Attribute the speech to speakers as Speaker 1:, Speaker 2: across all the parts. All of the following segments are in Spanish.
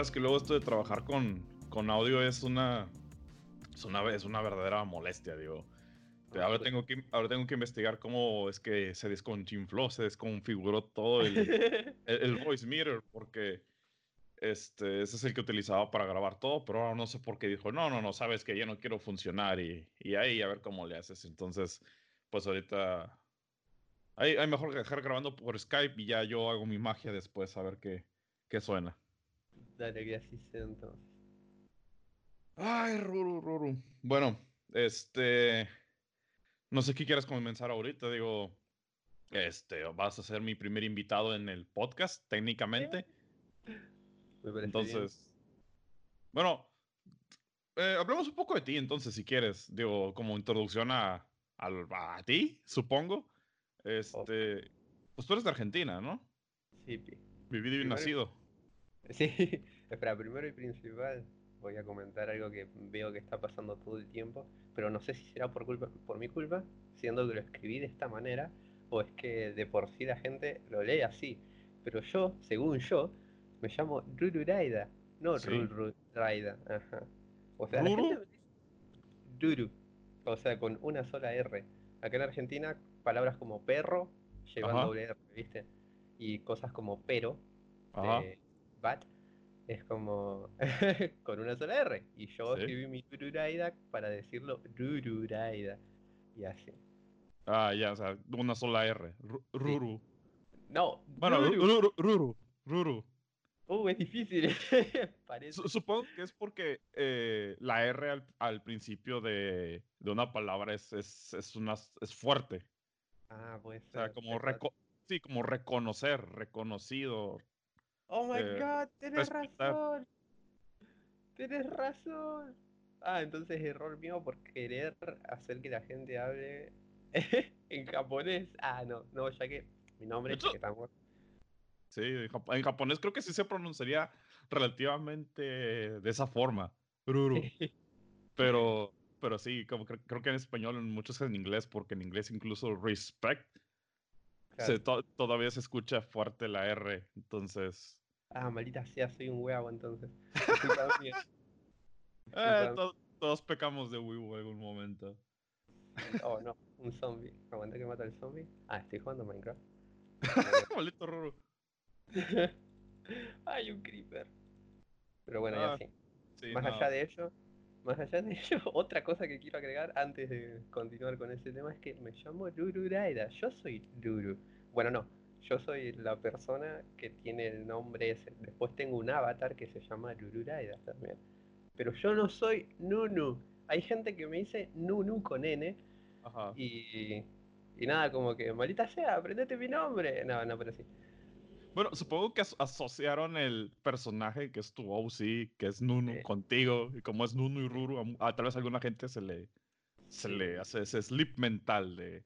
Speaker 1: Sabes que luego esto de trabajar con, con audio es una, es una, es una verdadera molestia, digo.
Speaker 2: Ah,
Speaker 1: Ahora
Speaker 2: pues.
Speaker 1: tengo, que, ahora tengo que investigar cómo es que se desconchinfló, se desconfiguró todo el, el, el voice meter, porque este, ese es el que utilizaba para grabar todo, pero ahora no sé por qué dijo, no, no, no, sabes que ya no quiero funcionar y, y ahí a ver cómo le haces. Entonces, pues ahorita hay, hay mejor dejar grabando por Skype y ya yo hago mi magia después a ver qué, qué suena.
Speaker 2: Dale, que así sea entonces.
Speaker 1: Ay, Ruru, Ruru. Bueno, este, no sé qué quieras comenzar ahorita, digo, este, vas a ser mi primer invitado en el podcast, técnicamente.
Speaker 2: Me
Speaker 1: Entonces, bueno, eh, hablemos un poco de ti, entonces, si quieres, digo, como introducción a, a ti, supongo. Este, pues tú eres de Argentina, ¿no?
Speaker 2: Sí, pi.
Speaker 1: Vivido y nacido.
Speaker 2: Sí, espera, primero y principal voy a comentar algo que veo que está pasando todo el tiempo, pero no sé si será por culpa, por mi culpa, siendo que lo escribí de esta manera, o es que de por sí la gente lo lee así. Pero yo, según yo, me llamo Rururaida, no
Speaker 1: Sí.
Speaker 2: Rururaida. Ajá. O sea, la
Speaker 1: ¿Ruru?
Speaker 2: gente me dice Ruru, o sea, con una sola R. Acá en Argentina, palabras como perro llevan doble R, ¿viste? Y cosas como pero,
Speaker 1: Ajá.
Speaker 2: de bat es como con una sola R. Y yo
Speaker 1: Sí.
Speaker 2: escribí mi Rururaida para decirlo Rururaida. Y así.
Speaker 1: Ah, ya, o sea, una sola R. Ru- Ruru.
Speaker 2: No,
Speaker 1: Bueno,
Speaker 2: Ruru.
Speaker 1: Ruru, Ruru.
Speaker 2: Uh, es difícil. Parece.
Speaker 1: Supongo que es porque eh, la R al, al principio de, de una palabra es, es, es, una, es fuerte.
Speaker 2: Ah, puede
Speaker 1: O sea, como, reco- sí, como reconocer, reconocido.
Speaker 2: Oh my
Speaker 1: eh,
Speaker 2: god, tenés
Speaker 1: respetar.
Speaker 2: razón. Tenés razón. Ah, entonces error mío por querer hacer que la gente hable en japonés. Ah, no, no, ya que mi nombre que estamos.
Speaker 1: Sí, en, jap- en japonés creo que sí se pronunciaría relativamente de esa forma. Ruru. Pero, pero sí, como cre- creo que en español, en muchos en inglés, porque en inglés incluso respect,
Speaker 2: Claro.
Speaker 1: se to- todavía se escucha fuerte la R. Entonces,
Speaker 2: Ah, maldita sea, soy un huevo entonces.
Speaker 1: Eh, to- todos pecamos de Wiiwu en algún momento.
Speaker 2: Oh no, un zombie. Aguanta que mata al zombie. Ah, estoy jugando Minecraft.
Speaker 1: Maldito Ruru.
Speaker 2: Ay, un creeper. Pero bueno,
Speaker 1: Ah,
Speaker 2: ya sí.
Speaker 1: Sí,
Speaker 2: más
Speaker 1: no.
Speaker 2: allá de ello, más allá de ello, otra cosa que quiero agregar antes de continuar con ese tema es que me llamo Rururaida. Yo soy Ruru. Bueno, no, yo soy la persona que tiene el nombre ese. Después tengo un avatar que se llama Rururaida también. Pero yo no soy Nunu. Hay gente que me dice Nunu con N
Speaker 1: Ajá.
Speaker 2: y, y nada, como que, maldita sea, aprendete mi nombre. No, no, pero sí.
Speaker 1: Bueno, supongo que as- asociaron el personaje que es tu OC, que es Nunu,
Speaker 2: Sí.
Speaker 1: contigo, y como es Nunu y Ruru, a, tal vez a alguna gente se le, se
Speaker 2: Sí.
Speaker 1: le hace ese slip mental de...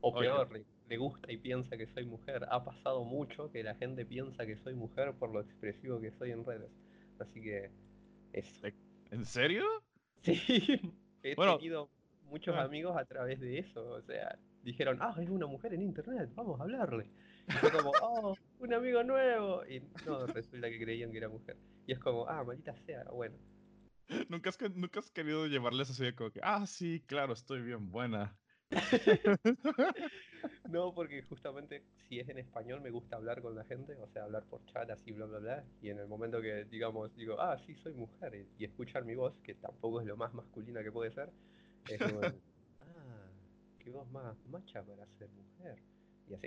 Speaker 2: O
Speaker 1: Oye.
Speaker 2: peor, le, le gusta y piensa que soy mujer. Ha pasado mucho que la gente piensa que soy mujer por lo expresivo que soy en redes. Así que eso.
Speaker 1: ¿En serio?
Speaker 2: Sí, he
Speaker 1: Bueno.
Speaker 2: tenido muchos
Speaker 1: Ah.
Speaker 2: amigos a través de eso. O sea, dijeron, ah, es una mujer en internet, vamos a hablarle. Y fue como, oh, un amigo nuevo. Y no, resulta que creían que era mujer. Y es como, ah, maldita sea, bueno.
Speaker 1: ¿Nunca has, nunca has querido llevarles así de como que, ah, sí, claro, estoy bien buena.
Speaker 2: No, porque justamente si es en español me gusta hablar con la gente, o sea, hablar por chat así, bla, bla, bla. Y en el momento que, digamos, digo, ah, sí, soy mujer, y, escuchar mi voz, que tampoco es lo más masculina que puede ser, es como, ah, qué voz más macha para ser mujer. Y así,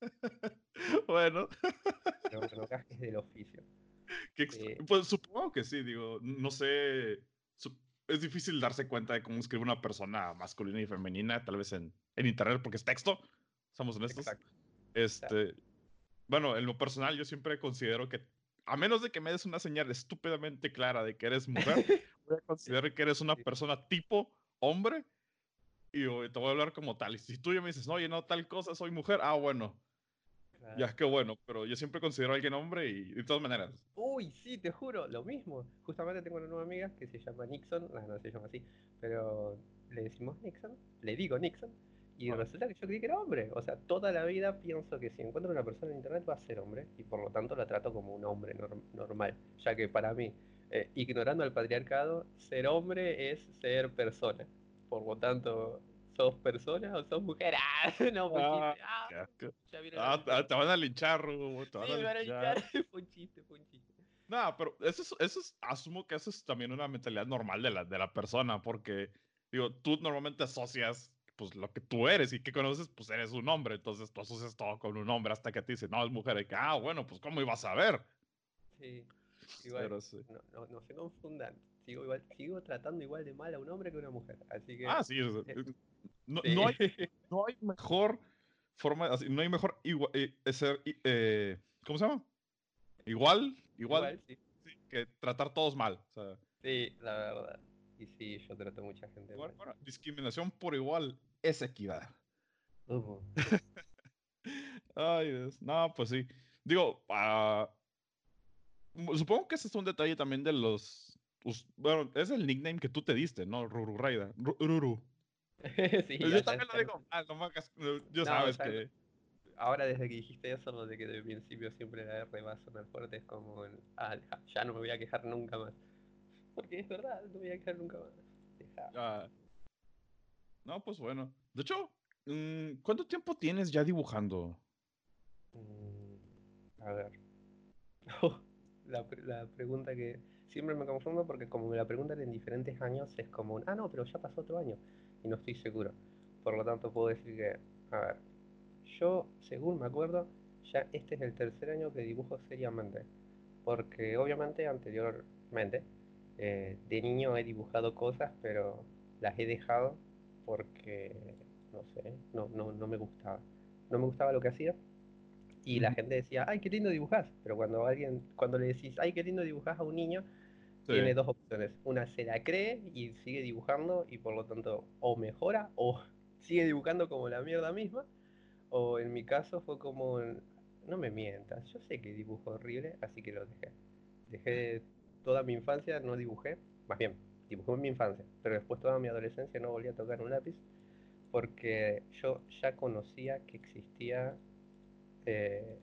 Speaker 1: bueno,
Speaker 2: bueno, gajes del oficio. Sí.
Speaker 1: pues supongo que sí, digo, no sé, es difícil darse cuenta de cómo escribe una persona masculina y femenina, tal vez en, en internet, porque es texto, somos honestos.
Speaker 2: Exacto.
Speaker 1: Este, bueno, en lo personal yo siempre considero que, a menos de que me des una señal estúpidamente clara de que eres mujer, voy a considerar que eres una persona tipo hombre y te voy a hablar como tal. Y si tú ya me dices, no, oye, no, tal cosa, soy mujer, ah, bueno,
Speaker 2: Claro.
Speaker 1: ya, qué bueno, pero yo siempre considero a alguien hombre y de todas maneras.
Speaker 2: Uy, sí, te juro, lo mismo. Justamente tengo una nueva amiga que se llama Nixon, no, no se llama así, pero le decimos Nixon, le digo Nixon, Y
Speaker 1: Ah.
Speaker 2: resulta que yo creí que era hombre. O sea, toda la vida pienso que si encuentro una persona en internet va a ser hombre. Y por lo tanto la trato como un hombre nor- normal. Ya que para mí, eh, ignorando al patriarcado, ser hombre es ser persona. Por lo tanto, ¿sos persona o sos mujer? ¡Ah! No,
Speaker 1: Ah,
Speaker 2: chiste. ¡Ah!
Speaker 1: Ah, te- van a linchar, Rubo, te van
Speaker 2: Sí,
Speaker 1: a
Speaker 2: me van a
Speaker 1: linchar.
Speaker 2: Fue un chiste, fue un chiste.
Speaker 1: No, pero eso es, eso es, asumo que eso es también una mentalidad normal de la, de la persona, porque, digo, tú normalmente asocias, pues, lo que tú eres y que conoces, pues, eres un hombre, entonces tú asocias todo con un hombre hasta que te dicen, no, es mujer, y que, ah, bueno, pues, ¿cómo ibas a ver?
Speaker 2: Sí, igual.
Speaker 1: Pero sí.
Speaker 2: No, no, no se confundan. Sigo, igual, sigo tratando igual de mal a un hombre que a una mujer. Así que.
Speaker 1: Ah, sí, sea,
Speaker 2: eh,
Speaker 1: no,
Speaker 2: sí.
Speaker 1: no hay, no hay mejor forma, no hay mejor igua- eh, eh, ser, eh, ¿cómo se llama? Igual, igual,
Speaker 2: igual, sí.
Speaker 1: que tratar todos mal, o sea,
Speaker 2: Sí, la verdad. Y sí, yo trato a mucha gente
Speaker 1: igual,
Speaker 2: mal.
Speaker 1: bueno, discriminación por igual es equidad.
Speaker 2: Ujú.
Speaker 1: Ay, Dios. No, pues sí. Digo, ah, supongo que ese es un detalle también de los. bueno, es el nickname que tú te diste, ¿no? Ruru Raida. Ru- Ruru.
Speaker 2: sí,
Speaker 1: Yo también lo digo mal, no me hagas- no, sabes
Speaker 2: ya no-
Speaker 1: que.
Speaker 2: Ahora desde que dijiste eso, lo de que de principio siempre la R va a sonar fuerte es como el, ah, deja, ya no me voy a quejar nunca más. Porque es verdad, no me voy a quejar nunca más. Deja.
Speaker 1: ah, no, pues bueno. De hecho, mm, ¿cuánto tiempo tienes ya dibujando?
Speaker 2: Mm, a ver. la, pre- la pregunta que siempre me confundo porque como me la preguntan en diferentes años es como un, ah, no, pero ya pasó otro año y no estoy seguro. Por lo tanto puedo decir que, a ver, yo, según me acuerdo, ya este es el tercer año que dibujo seriamente. Porque obviamente anteriormente, eh, de niño he dibujado cosas, pero las he dejado porque, no sé, no, no, no me gustaba. No me gustaba lo que hacía y la gente decía, ay, qué lindo dibujás. Pero cuando alguien, cuando le decís, ay, qué lindo dibujás a un niño, Tiene dos opciones. Una se la cree y sigue dibujando y por lo tanto o mejora o sigue dibujando como la mierda misma. O en mi caso fue como, no me mientas, yo sé que dibujo horrible, así que lo dejé. Dejé toda mi infancia, no dibujé, más bien, dibujé en mi infancia, pero después toda mi adolescencia no volví a tocar un lápiz porque yo ya conocía que existía eh,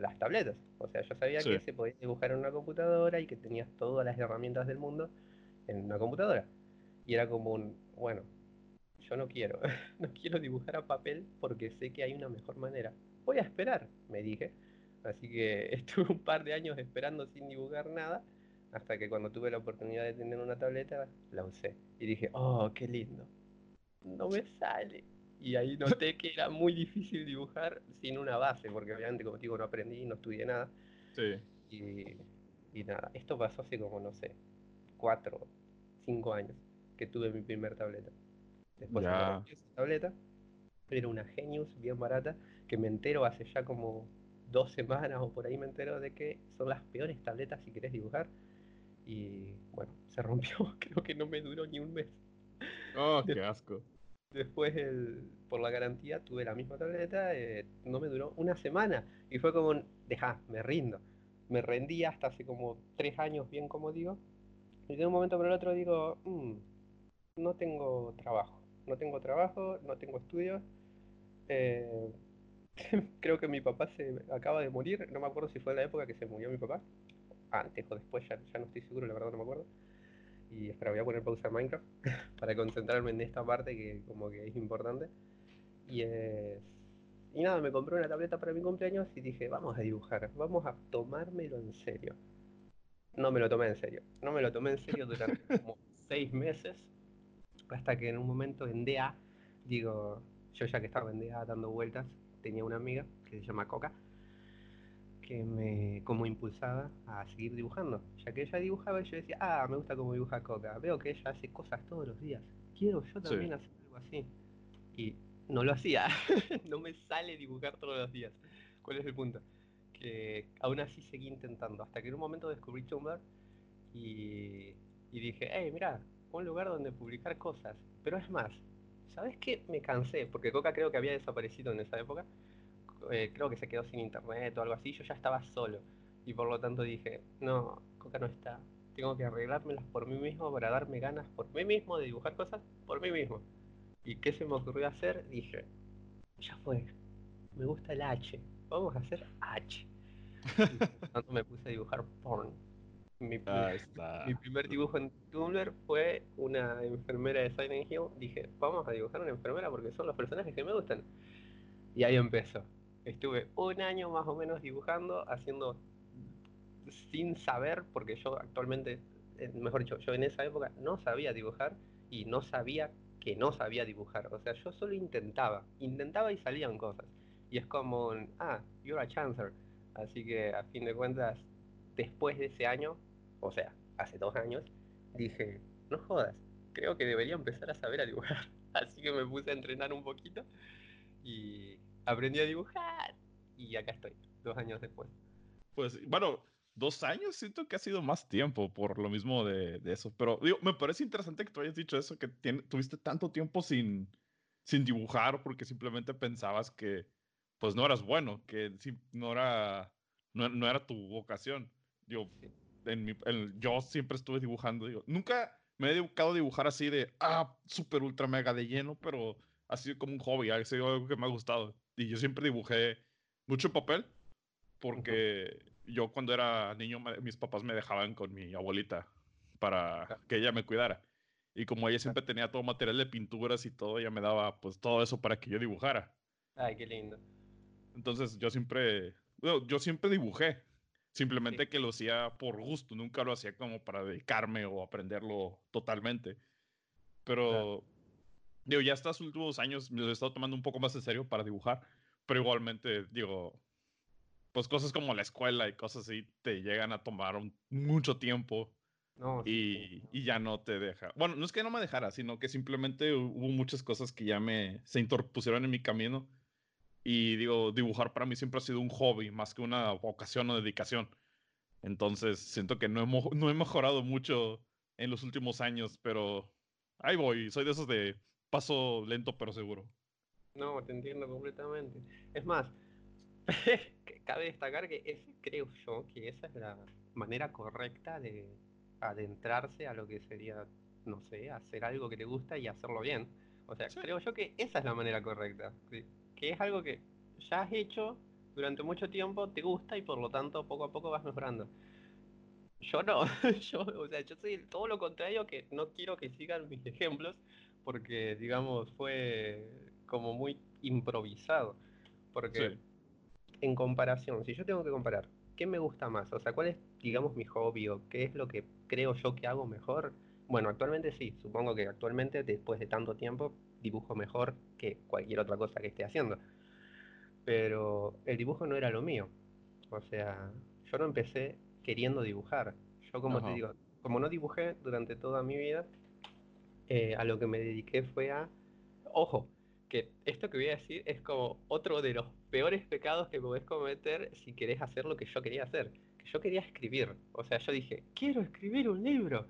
Speaker 2: las tabletas. O sea, yo sabía
Speaker 1: Sí.
Speaker 2: que se podía dibujar en una computadora y que tenías todas las herramientas del mundo en una computadora. Y era como un, bueno, yo no quiero, no quiero dibujar a papel porque sé que hay una mejor manera. Voy a esperar, me dije. Así que estuve un par de años esperando sin dibujar nada, hasta que cuando tuve la oportunidad de tener una tableta, la usé. Y dije, oh, qué lindo. No me sale. Y ahí noté que era muy difícil dibujar sin una base, porque obviamente, como te digo, no aprendí, no estudié nada.
Speaker 1: Sí.
Speaker 2: Y, y nada, esto pasó hace como, no sé, cuatro, cinco años que tuve mi primer tableta. Después rompió esa tableta, era una Genius bien barata, que me entero hace ya como dos semanas o por ahí me entero de que son las peores tabletas si querés dibujar. Y bueno, se rompió, creo que no me duró ni un mes.
Speaker 1: Oh, qué asco.
Speaker 2: Después, el- por la garantía, tuve la misma tableta, eh, no me duró una semana. Y fue como, un, deja, me rindo. Me rendí hasta hace como tres años, bien como digo. Y de un momento por el otro digo, "Mm, no tengo trabajo. No tengo trabajo, no tengo estudios. eh, creo que mi papá se acaba de morir. No me acuerdo si fue en la época que se murió mi papá. Antes o después, ya, ya no estoy seguro, la verdad no me acuerdo. Y espera, voy a poner pausa en Minecraft para concentrarme en esta parte que como que es importante. Y es... Y nada, me compré una tableta para mi cumpleaños y dije, vamos a dibujar, vamos a tomármelo en serio. No me lo tomé en serio. No me lo tomé en serio durante como seis meses. Hasta que en un momento en DA, digo, yo ya que estaba en DA dando vueltas, tenía una amiga que se llama Coca, que me como impulsaba a seguir dibujando. Ya que ella dibujaba y yo decía, ah, me gusta cómo dibuja Coca. Veo que ella hace cosas todos los días. Quiero yo
Speaker 1: Sí.
Speaker 2: también hacer algo así. Y no lo hacía. no me sale dibujar todos los días. ¿Cuál es el punto? Que aún así seguí intentando. Hasta que en un momento descubrí Tumblr y, y dije, hey, mira, un lugar donde publicar cosas. Pero es más, ¿sabes qué? Me cansé, porque Coca creo que había desaparecido en esa época. Eh, creo que se quedó sin internet o algo así. Yo ya estaba solo. Y por lo tanto dije, no, Coca no está. Tengo que arreglármelas por mí mismo para darme ganas por mí mismo de dibujar cosas por mí mismo. ¿Y qué se me ocurrió hacer? Dije, ya fue, me gusta el H, vamos a hacer H. Cuando me puse a dibujar porn. Mi, mi, primer dibujo en Tumblr fue una enfermera de Silent Hill. Dije, vamos a dibujar una enfermera porque son los personajes que me gustan. Y ahí empezó. Estuve un año más o menos dibujando, haciendo sin saber, porque yo actualmente, eh, mejor dicho, yo en esa época no sabía dibujar y no sabía que no sabía dibujar. O sea, yo solo intentaba, intentaba y salían cosas. Y es como, ah, you're a chancer. Así que a fin de cuentas, después de ese año, o sea, hace dos años, dije, no jodas, creo que debería empezar a saber a dibujar. Así que me puse a entrenar un poquito y aprendí a dibujar. Y acá estoy, dos años después.
Speaker 1: Pues bueno, dos años siento que ha sido más tiempo por lo mismo de, eso. Pero digo, me parece interesante que tú hayas dicho eso, que tuviste tanto tiempo sin, sin dibujar porque simplemente pensabas que pues no eras bueno, que no era, no, era tu vocación. Yo, en mi, yo siempre estuve dibujando. Digo, nunca me he dedicado a dibujar así de, ah, súper ultra mega de lleno, pero ha sido como un hobby, ha sido algo que me ha gustado. Y yo siempre dibujé mucho papel, porque yo cuando era niño, mis papás me dejaban con mi abuelita para que ella me cuidara. Y como ella siempre tenía todo material de pinturas y todo, ella me daba pues todo eso para que yo dibujara.
Speaker 2: Ay, qué lindo.
Speaker 1: Entonces yo siempre, yo siempre dibujé, simplemente que lo hacía por gusto, nunca lo hacía como para dedicarme o aprenderlo totalmente. Pero, digo, ya estos últimos años me lo he estado tomando un poco más en serio para dibujar, pero igualmente, digo, pues cosas como la escuela y cosas así te llegan a tomar mucho tiempo. y, y, ya no te deja. Bueno, no es que no me dejara, sino que simplemente hubo muchas cosas que ya me se interpusieron en mi camino y digo, dibujar para mí siempre ha sido un hobby más que una vocación o dedicación. Entonces, siento que no he, no he mejorado mucho en los últimos años, pero ahí voy. Soy de esos de paso lento pero seguro.
Speaker 2: No, te entiendo completamente. Es más, cabe destacar que ese creo yo que esa es la manera correcta de adentrarse a lo que sería, no sé, hacer algo que te gusta y hacerlo bien. O sea, creo yo que esa es la manera correcta que es algo que ya has hecho durante mucho tiempo, te gusta y por lo tanto poco a poco vas mejorando. Yo no, yo, o sea, yo soy todo lo contrario que no quiero que sigan mis ejemplos porque, digamos, fue como muy improvisado. Porque en comparación, si yo tengo que comparar, ¿qué me gusta más? O sea, ¿cuál es, digamos, mi hobby o qué es lo que creo yo que hago mejor? Bueno, actualmente sí, supongo que actualmente, después de tanto tiempo, dibujo mejor que cualquier otra cosa que esté haciendo. Pero el dibujo no era lo mío. O sea, yo no empecé queriendo dibujar. Yo como te digo, como no dibujé durante toda mi vida, eh, a lo que me dediqué fue a... Ojo, que esto que voy a decir es como otro de los peores pecados que podés cometer si querés hacer lo que yo quería hacer. Que yo quería escribir. O sea, yo dije, quiero escribir un libro.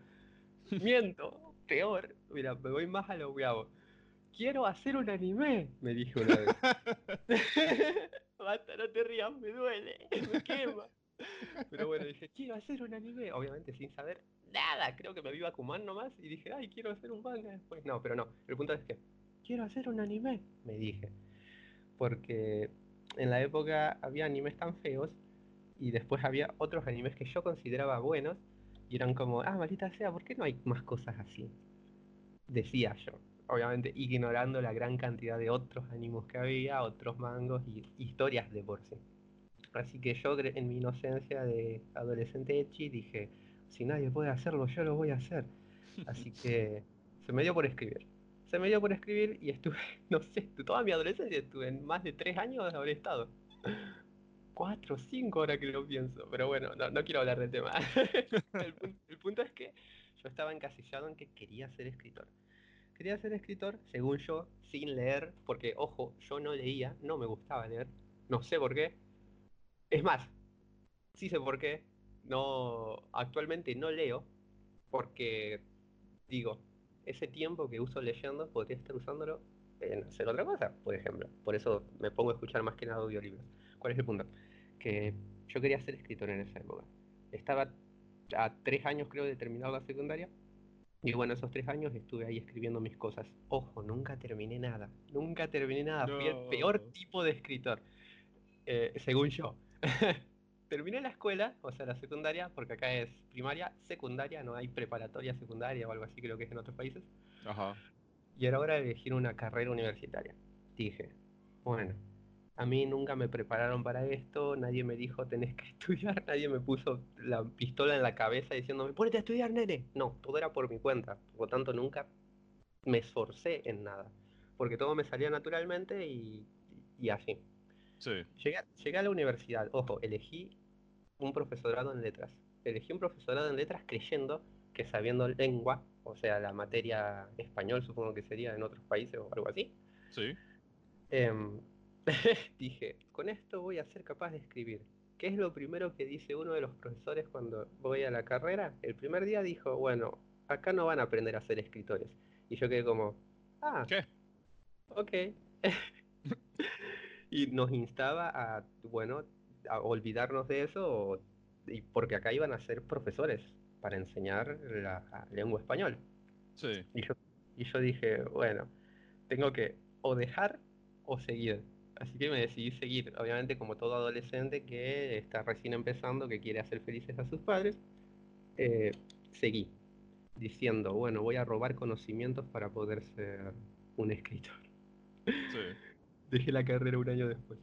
Speaker 2: Miento, peor. Mira, me voy más a lo hago quiero hacer un anime, me dijo una vez. Basta, no te rías, me duele, me quema. Pero bueno, dije, quiero hacer un anime, obviamente sin saber nada, creo que me vi Bakuman nomás y dije, ay, quiero hacer un manga después. No, pero no, el punto es que, quiero hacer un anime, me dije. Porque en la época había animes tan feos y después había otros animes que yo consideraba buenos y eran como, ah, maldita sea, ¿por qué no hay más cosas así? Decía yo obviamente ignorando la gran cantidad de otros ánimos que había, otros mangos y historias de por sí. Así que yo en mi inocencia de adolescente echi dije, si nadie puede hacerlo, yo lo voy a hacer. Así que se me dio por escribir. Se me dio por escribir y estuve, no sé, toda mi adolescencia estuve en más de tres años haber estado. Cuatro, cinco ahora que lo pienso, pero bueno, no, quiero hablar del tema. el punto es que yo estaba encasillado en que quería ser escritor quería ser escritor, según yo, sin leer, porque, ojo, yo no leía, no me gustaba leer, no sé por qué. Es más, sí sé por qué, no, actualmente no leo, porque, digo, ese tiempo que uso leyendo podría estar usándolo en hacer otra cosa, por ejemplo. Por eso me pongo a escuchar más que nada audiolibros. ¿Cuál es el punto? Que yo quería ser escritor en esa época. Estaba a tres años creo de terminar la secundaria Y bueno, esos tres años estuve ahí escribiendo mis cosas. Ojo, nunca terminé nada. Nunca terminé nada. Fui el peor
Speaker 1: No.
Speaker 2: tipo de escritor. eh, según yo. terminé la escuela, o sea, la secundaria, porque acá es primaria, secundaria, no hay preparatoria secundaria o algo así, creo que es en otros países.
Speaker 1: Ajá.
Speaker 2: Y era hora de elegir una carrera universitaria. Dije, bueno, a mí nunca me prepararon para esto, nadie me dijo tenés que estudiar, nadie me puso la pistola en la cabeza diciéndome, ponete a estudiar, nene. No, todo era por mi cuenta, por lo tanto nunca me esforcé en nada, porque todo me salía naturalmente y, y así.
Speaker 1: Sí.
Speaker 2: Llegué, llegué a la universidad, ojo, elegí un profesorado en letras. Elegí un profesorado en letras creyendo que sabiendo lengua, o sea, la materia español supongo que sería en otros países o algo así,
Speaker 1: Sí.
Speaker 2: em, dije, con esto voy a ser capaz de escribir. ¿Qué es lo primero que dice uno de los profesores cuando voy a la carrera? El primer día dijo, bueno, acá no van a aprender a ser escritores. Y yo quedé como, ah,
Speaker 1: ¿Qué?
Speaker 2: ok. Y nos instaba a, bueno, a olvidarnos de eso, o- y porque acá iban a ser profesores para enseñar la lengua española.
Speaker 1: Sí.
Speaker 2: Y yo, y yo dije, bueno, tengo que o dejar o seguir. Así que me decidí seguir, obviamente como todo adolescente que está recién empezando, que quiere hacer felices a sus padres, eh, seguí diciendo, bueno, voy a robar conocimientos para poder ser un escritor.
Speaker 1: Sí.
Speaker 2: Dejé la carrera un año después.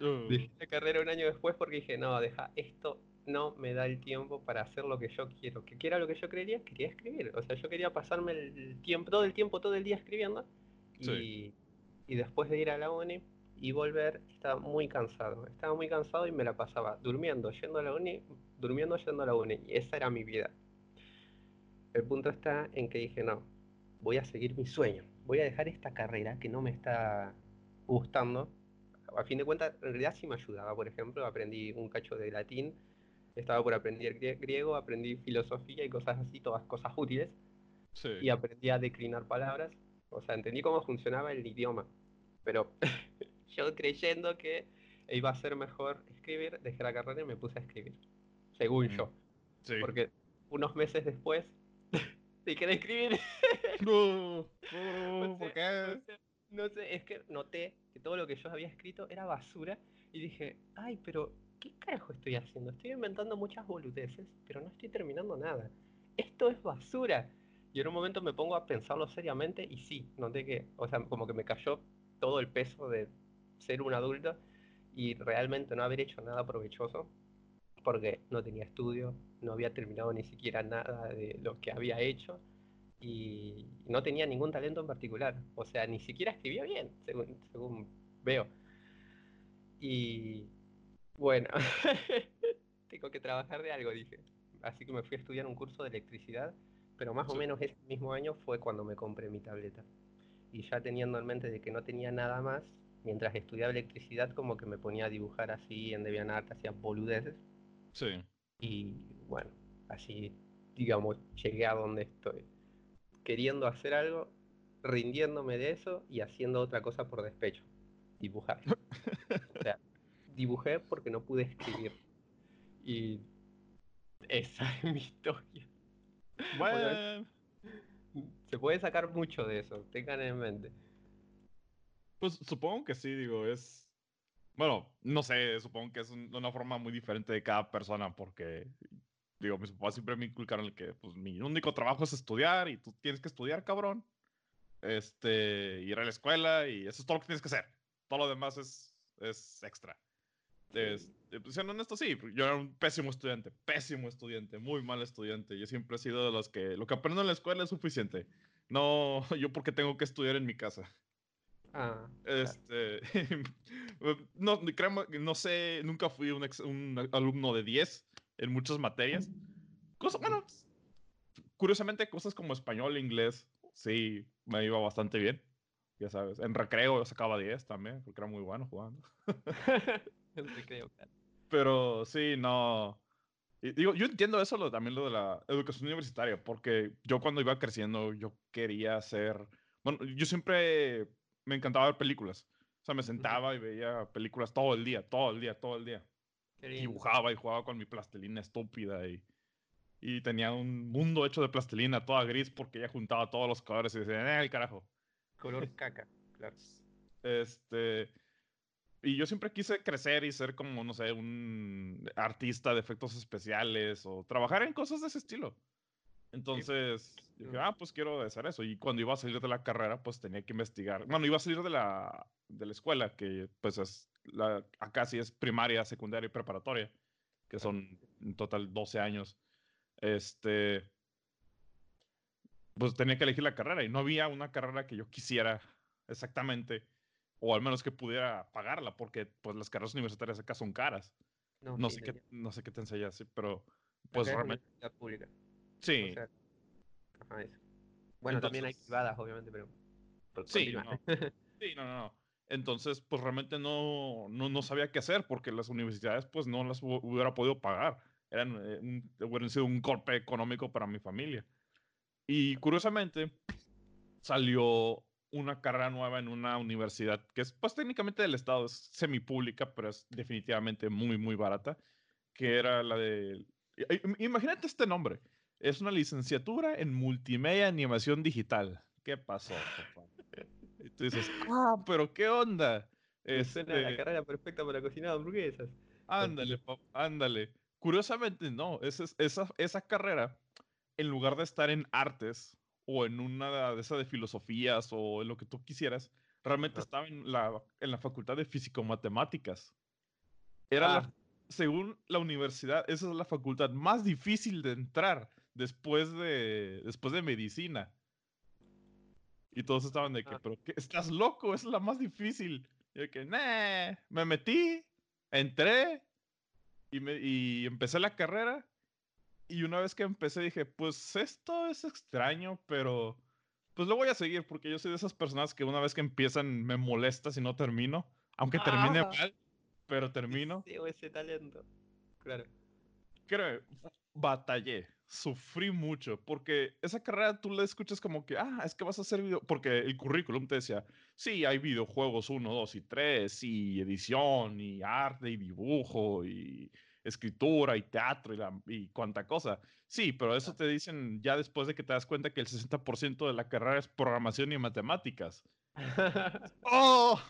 Speaker 1: Uh,
Speaker 2: Dejé la carrera un año después porque dije, no, deja, esto no me da el tiempo para hacer lo que yo quiero. ¿Qué era lo que yo quería? Quería escribir. O sea, yo quería pasarme el tiempo, todo el tiempo, todo el día escribiendo. Y,
Speaker 1: Sí.
Speaker 2: y después de ir a la uni y volver, estaba muy cansado. Estaba muy cansado y me la pasaba durmiendo, yendo a la uni, durmiendo, yendo a la uni. Y esa era mi vida. El punto está en que dije, no, voy a seguir mi sueño. Voy a dejar esta carrera que no me está gustando a fin de cuentas, en realidad sí me ayudaba. Por ejemplo, aprendí un cacho de latín, estaba por aprender grie- griego, aprendí filosofía y cosas así, todas cosas útiles,
Speaker 1: sí.
Speaker 2: y aprendí a declinar palabras. O sea, entendí cómo funcionaba el idioma. Pero yo creyendo que iba a ser mejor escribir, dejé la carrera y me puse a escribir. Según
Speaker 1: Mm.
Speaker 2: yo.
Speaker 1: Sí.
Speaker 2: Porque unos meses después dejé de escribir.
Speaker 1: No, no, ¿por qué?
Speaker 2: o sea, no sé, es que noté que todo lo que yo había escrito era basura y dije, ay, pero ¿qué carajo estoy haciendo? Estoy inventando muchas boludeces, pero no estoy terminando nada. Esto es basura. Y en un momento me pongo a pensarlo seriamente y sí, noté que, o sea, como que me cayó todo el peso de ser un adulto y realmente no haber hecho nada provechoso porque no tenía estudio, no había terminado ni siquiera nada de lo que había hecho y no tenía ningún talento en particular. O sea, ni siquiera escribía bien, según, según veo. Y bueno, tengo que trabajar de algo, dije. Así que me fui a estudiar un curso de electricidad, pero más o menos ese mismo año fue cuando me compré mi tableta. Y ya teniendo en mente de que no tenía nada más, mientras estudiaba electricidad como que me ponía a dibujar así en DeviantArt, hacía boludeces.
Speaker 1: Sí.
Speaker 2: Y bueno, así, digamos, llegué a donde estoy. Queriendo hacer algo, rindiéndome de eso y haciendo otra cosa por despecho. Dibujar. O sea, dibujé porque no pude escribir. Y esa es mi historia.
Speaker 1: Bueno,
Speaker 2: se puede sacar mucho de eso, tengan en mente.
Speaker 1: pues supongo que sí, digo, es... Bueno, no sé, supongo que es un- una forma muy diferente de cada persona porque, digo, mis papás siempre me inculcaron que, pues, mi único trabajo es estudiar y tú tienes que estudiar, cabrón. Este, ir a la escuela y eso es todo lo que tienes que hacer. Todo lo demás es, es extra. Es, eh, pues, siendo honesto, sí, yo era un pésimo estudiante, pésimo estudiante, muy mal estudiante. Yo siempre he sido de los que lo que aprendo en la escuela es suficiente. No, yo porque tengo que estudiar en mi casa.
Speaker 2: Ah, claro.
Speaker 1: Este, no, créeme que no sé, nunca fui un, ex- un alumno de 10 en muchas materias. Cosa, bueno, curiosamente cosas como español, inglés, sí, me iba bastante bien. Ya sabes, en recreo yo sacaba 10 también, porque era muy bueno jugando.
Speaker 2: El recreo, claro.
Speaker 1: Pero sí, no. y digo, yo entiendo eso lo, también lo de la educación universitaria, porque yo cuando iba creciendo, yo quería ser. Bueno, yo siempre me encantaba ver películas. O sea, me sentaba y veía películas todo el día, todo el día, todo el día. Dibujaba y jugaba con mi plastilina estúpida y. y tenía un mundo hecho de plastilina, toda gris, porque ella juntaba todos los colores y decía, eh, el carajo.
Speaker 2: Color caca, claro.
Speaker 1: Este. Y yo siempre quise crecer y ser como, no sé, un artista de efectos especiales o trabajar en cosas de ese estilo. Entonces, dije, ah, pues quiero hacer eso. Y cuando iba a salir de la carrera, pues tenía que investigar. Bueno, iba a salir de la, de la escuela, que pues es la, acá sí es primaria, secundaria y preparatoria, que son en total 12 años. Este, pues tenía que elegir la carrera y no había una carrera que yo quisiera exactamente, o al menos que pudiera pagarla, porque pues las carreras universitarias acá son caras. No, sé, qué, no sé qué te enseñas, sí, pero pues realmente...
Speaker 2: Pública.
Speaker 1: Sí.
Speaker 2: Bueno, también hay privadas, obviamente, pero...
Speaker 1: sí, no. sí, no, no, Entonces, pues realmente no, no, no, sabía qué hacer porque las universidades pues no las hubiera podido pagar. Eran, eh, hubieran sido un golpe económico para mi familia. Y curiosamente, salió una carrera nueva en una universidad que es pues técnicamente del estado, es semipública, pero es definitivamente muy, muy barata, que era la de... Imagínate este nombre, es una licenciatura en multimedia animación digital. ¿Qué pasó, papá? Tú dices, ah, pero ¿qué onda?
Speaker 2: Es este... la carrera perfecta para cocinar hamburguesas.
Speaker 1: Ándale, papá, ándale. Curiosamente, no, esa, esa, esa carrera, en lugar de estar en artes o en una de esas de filosofías o en lo que tú quisieras, realmente estaba en la, en la facultad de físico-matemáticas. Era la, ah. según la universidad, esa es la facultad más difícil de entrar después de, después de medicina. Y todos estaban de que, ah. pero ¿qué? ¿estás loco? Es la más difícil. Y de que, nah, me metí, entré y, me, y empecé la carrera. Y una vez que empecé dije, pues esto es extraño, pero pues lo voy a seguir porque yo soy de esas personas que una vez que empiezan me molesta si no termino. Aunque termine ah. mal, pero termino.
Speaker 2: Tengo ese talento. Claro.
Speaker 1: Creo, batallé sufrí mucho porque esa carrera tú la escuchas como que, ah, es que vas a hacer video, porque el currículum te decía, sí, hay videojuegos 1, 2 y 3, y edición, y arte, y dibujo, y escritura, y teatro, y, la, y cuánta cosa. Sí, pero eso te dicen ya después de que te das cuenta que el 60% de la carrera es programación y matemáticas. ¡Oh!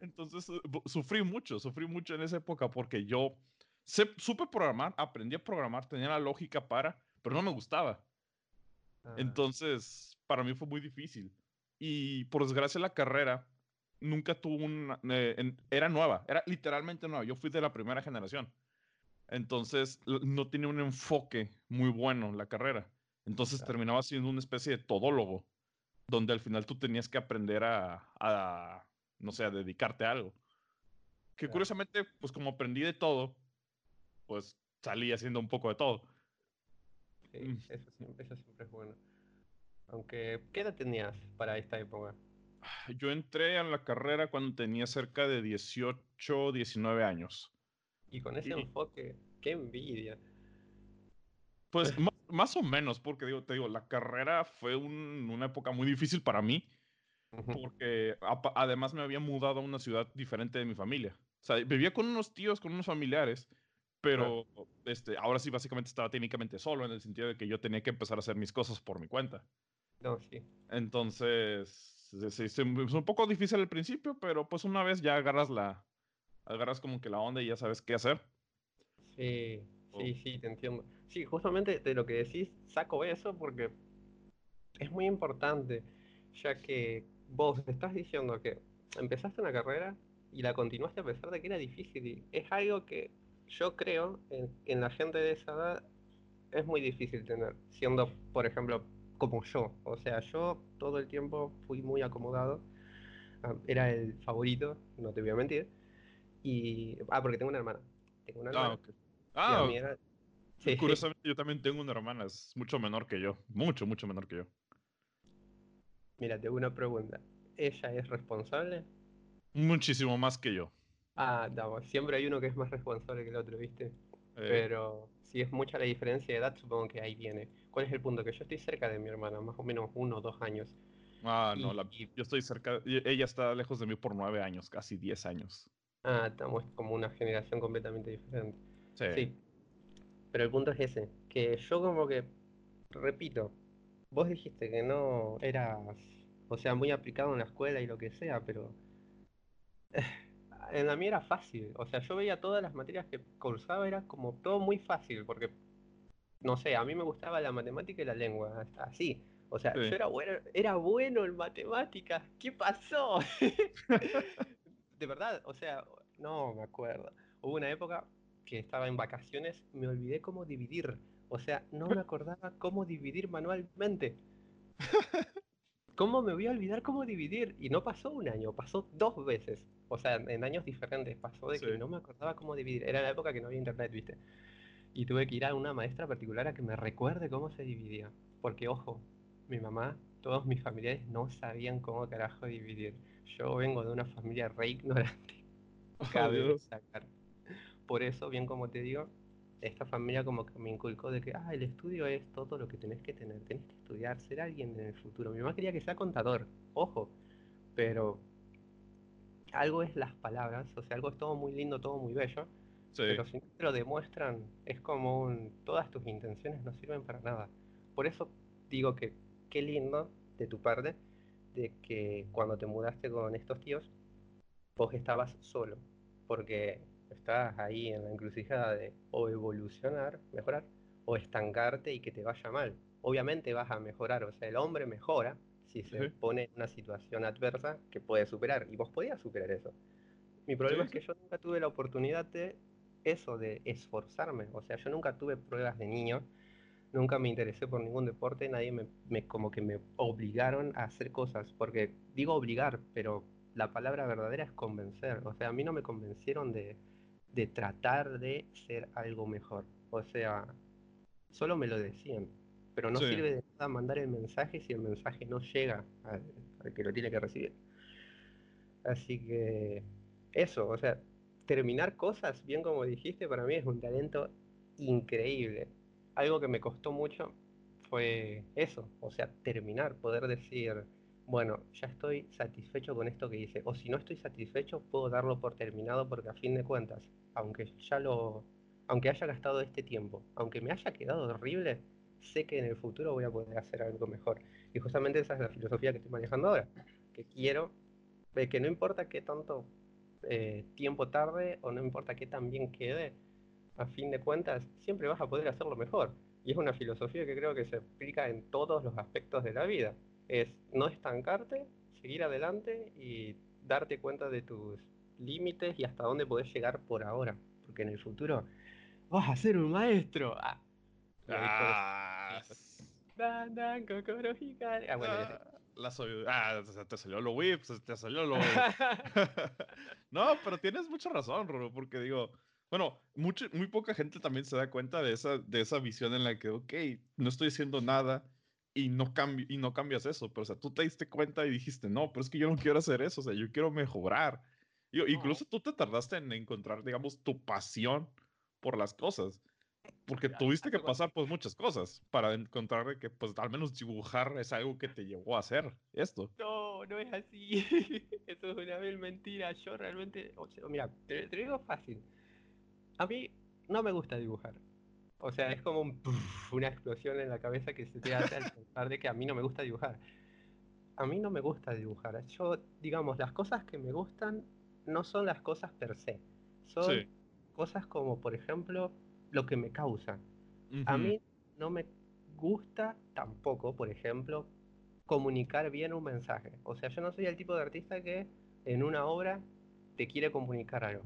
Speaker 1: Entonces, sufrí mucho, sufrí mucho en esa época porque yo supe programar, aprendí a programar, tenía la lógica para, pero no me gustaba. Ah. Entonces, para mí fue muy difícil. Y por desgracia la carrera nunca tuvo una... Eh, era nueva, era literalmente nueva. Yo fui de la primera generación. Entonces, no tenía un enfoque muy bueno en la carrera. Entonces terminaba siendo una especie de todólogo, donde al final tú tenías que aprender a, a no sé, a dedicarte a algo. Que curiosamente, pues como aprendí de todo, pues salí haciendo un poco de todo.
Speaker 2: Sí, mm. eso siempre, es bueno. Aunque, ¿qué edad tenías para esta época?
Speaker 1: Yo entré a la carrera cuando tenía cerca de 18, 19 años.
Speaker 2: Y con ese enfoque, qué envidia.
Speaker 1: Pues más, o menos, porque digo, te digo, la carrera fue una época muy difícil para mí, porque además me había mudado a una ciudad diferente de mi familia. O sea, vivía con unos tíos, con unos familiares, pero este, ahora sí, básicamente estaba técnicamente solo en el sentido de que yo tenía que empezar a hacer mis cosas por mi cuenta.
Speaker 2: No, sí.
Speaker 1: Entonces, es un poco difícil al principio, pero pues una vez ya agarras la, agarras como que la onda y ya sabes qué hacer.
Speaker 2: Sí, sí, sí, te entiendo. Sí, justamente de lo que decís, saco eso porque es muy importante, ya que vos estás diciendo que empezaste una carrera y la continuaste a pesar de que era difícil. Y es algo que yo creo en, en la gente de esa edad es muy difícil tener, siendo, por ejemplo, como yo. O sea, yo todo el tiempo fui muy acomodado. Ah, era el favorito, no te voy a mentir. Y. Ah, porque tengo una hermana. Tengo una
Speaker 1: ah, hermana. Ah, sí. Curiosamente, yo también tengo una hermana, es mucho menor que yo. Mucho, mucho menor que yo.
Speaker 2: Mira, tengo una pregunta. ¿Ella es responsable?
Speaker 1: Muchísimo más que yo.
Speaker 2: Ah, no, siempre hay uno que es más responsable que el otro, ¿viste? Eh. Pero si es mucha la diferencia de edad, supongo que ahí viene. ¿Cuál es el punto? Que yo estoy cerca de mi hermana, más o menos uno o dos años.
Speaker 1: Ah, no, yo estoy cerca, ella está lejos de mí por nueve años, casi diez años.
Speaker 2: Ah, estamos como una generación completamente diferente. Sí. Pero el punto es ese, que yo como que, repito, vos dijiste que no eras, o sea, muy aplicado en la escuela y lo que sea, pero en la mía era fácil. O sea, yo veía todas las materias que cursaba, era como todo muy fácil, porque, no sé, a mí me gustaba la matemática y la lengua, así. O sea, yo era bueno, era bueno en matemáticas. ¿Qué pasó? de verdad, o sea, no me acuerdo. Hubo una época que estaba en vacaciones, me olvidé cómo dividir. O sea, no me acordaba cómo dividir manualmente. ¿Cómo me voy a olvidar cómo dividir? Y no pasó un año, pasó dos veces. O sea, en años diferentes pasó de que no me acordaba cómo dividir. Era la época que no había internet, ¿viste? Y tuve que ir a una maestra particular a que me recuerde cómo se dividía. Porque, ojo, mi mamá, todos mis familiares no sabían cómo carajo dividir. Yo vengo de una familia re ignorante. Cabe sacar. Por eso, bien como te digo, esta familia como que me inculcó de que, ah, el estudio es todo lo que tenés que tener, tenés que estudiar, ser alguien en el futuro. Mi mamá quería que sea contador, ojo, pero algo es las palabras, o sea, algo es todo muy lindo, todo muy bello, pero si no te lo demuestran, es como un, todas tus intenciones no sirven para nada. Por eso digo que qué lindo de tu parte de que cuando te mudaste con estos tíos, vos estabas solo, porque estás ahí en la encrucijada de o evolucionar, mejorar, o estancarte y que te vaya mal. Obviamente vas a mejorar, o sea, el hombre mejora si se pone en una situación adversa que puede superar, y vos podías superar eso. Mi problema es que yo nunca tuve la oportunidad de eso, de esforzarme, o sea, yo nunca tuve pruebas de niño, nunca me interesé por ningún deporte, nadie me, me como que me obligaron a hacer cosas, porque digo obligar, pero la palabra verdadera es convencer, o sea, a mí no me convencieron de, de tratar de ser algo mejor. O sea, solo me lo decían. Pero no sirve de nada mandar el mensaje si el mensaje no llega al, que lo tiene que recibir. Así que eso, o sea, terminar cosas, bien como dijiste, para mí es un talento increíble. Algo que me costó mucho fue eso, o sea, terminar, poder decir, bueno, ya estoy satisfecho con esto que hice. O si no estoy satisfecho, puedo darlo por terminado porque a fin de cuentas aunque ya lo, aunque haya gastado este tiempo, aunque me haya quedado horrible, sé que en el futuro voy a poder hacer algo mejor. Y justamente esa es la filosofía que estoy manejando ahora, que quiero, que no importa qué tanto eh, tiempo tarde o no importa qué tan bien quede, a fin de cuentas siempre vas a poder hacerlo mejor. Y es una filosofía que creo que se aplica en todos los aspectos de la vida. Es no estancarte, seguir adelante y darte cuenta de tus límites y hasta dónde podés llegar por ahora. Porque en el futuro vas a ser un maestro. Ah,
Speaker 1: ah, ah bueno, ah, la soy, ah, te salió lo whips, te salió lo. no, pero tienes mucha razón, Roro, porque digo, bueno, mucho, muy poca gente también se da cuenta de esa, de esa visión en la que, ok, no estoy haciendo nada y no, y no cambias eso, pero o sea, tú te diste cuenta y dijiste, no, pero es que yo no quiero hacer eso, o sea, yo quiero mejorar incluso tú te tardaste en encontrar, digamos, tu pasión por las cosas. Porque tuviste que pasar pues muchas cosas para encontrar que pues al menos dibujar es algo que te llevó a hacer esto.
Speaker 2: No, no es así. Eso es una vez mentira. Yo realmente, mira, te, digo fácil. A mí no me gusta dibujar. O sea, es como una explosión en la cabeza que se te hace al pensar de que a mí no me gusta dibujar. A mí no me gusta dibujar. Yo, digamos, las cosas que me gustan no son las cosas per se, son cosas como, por ejemplo, lo que me causa. A mí no me gusta tampoco, por ejemplo, comunicar bien un mensaje. O sea, yo no soy el tipo de artista que en una obra te quiere comunicar algo.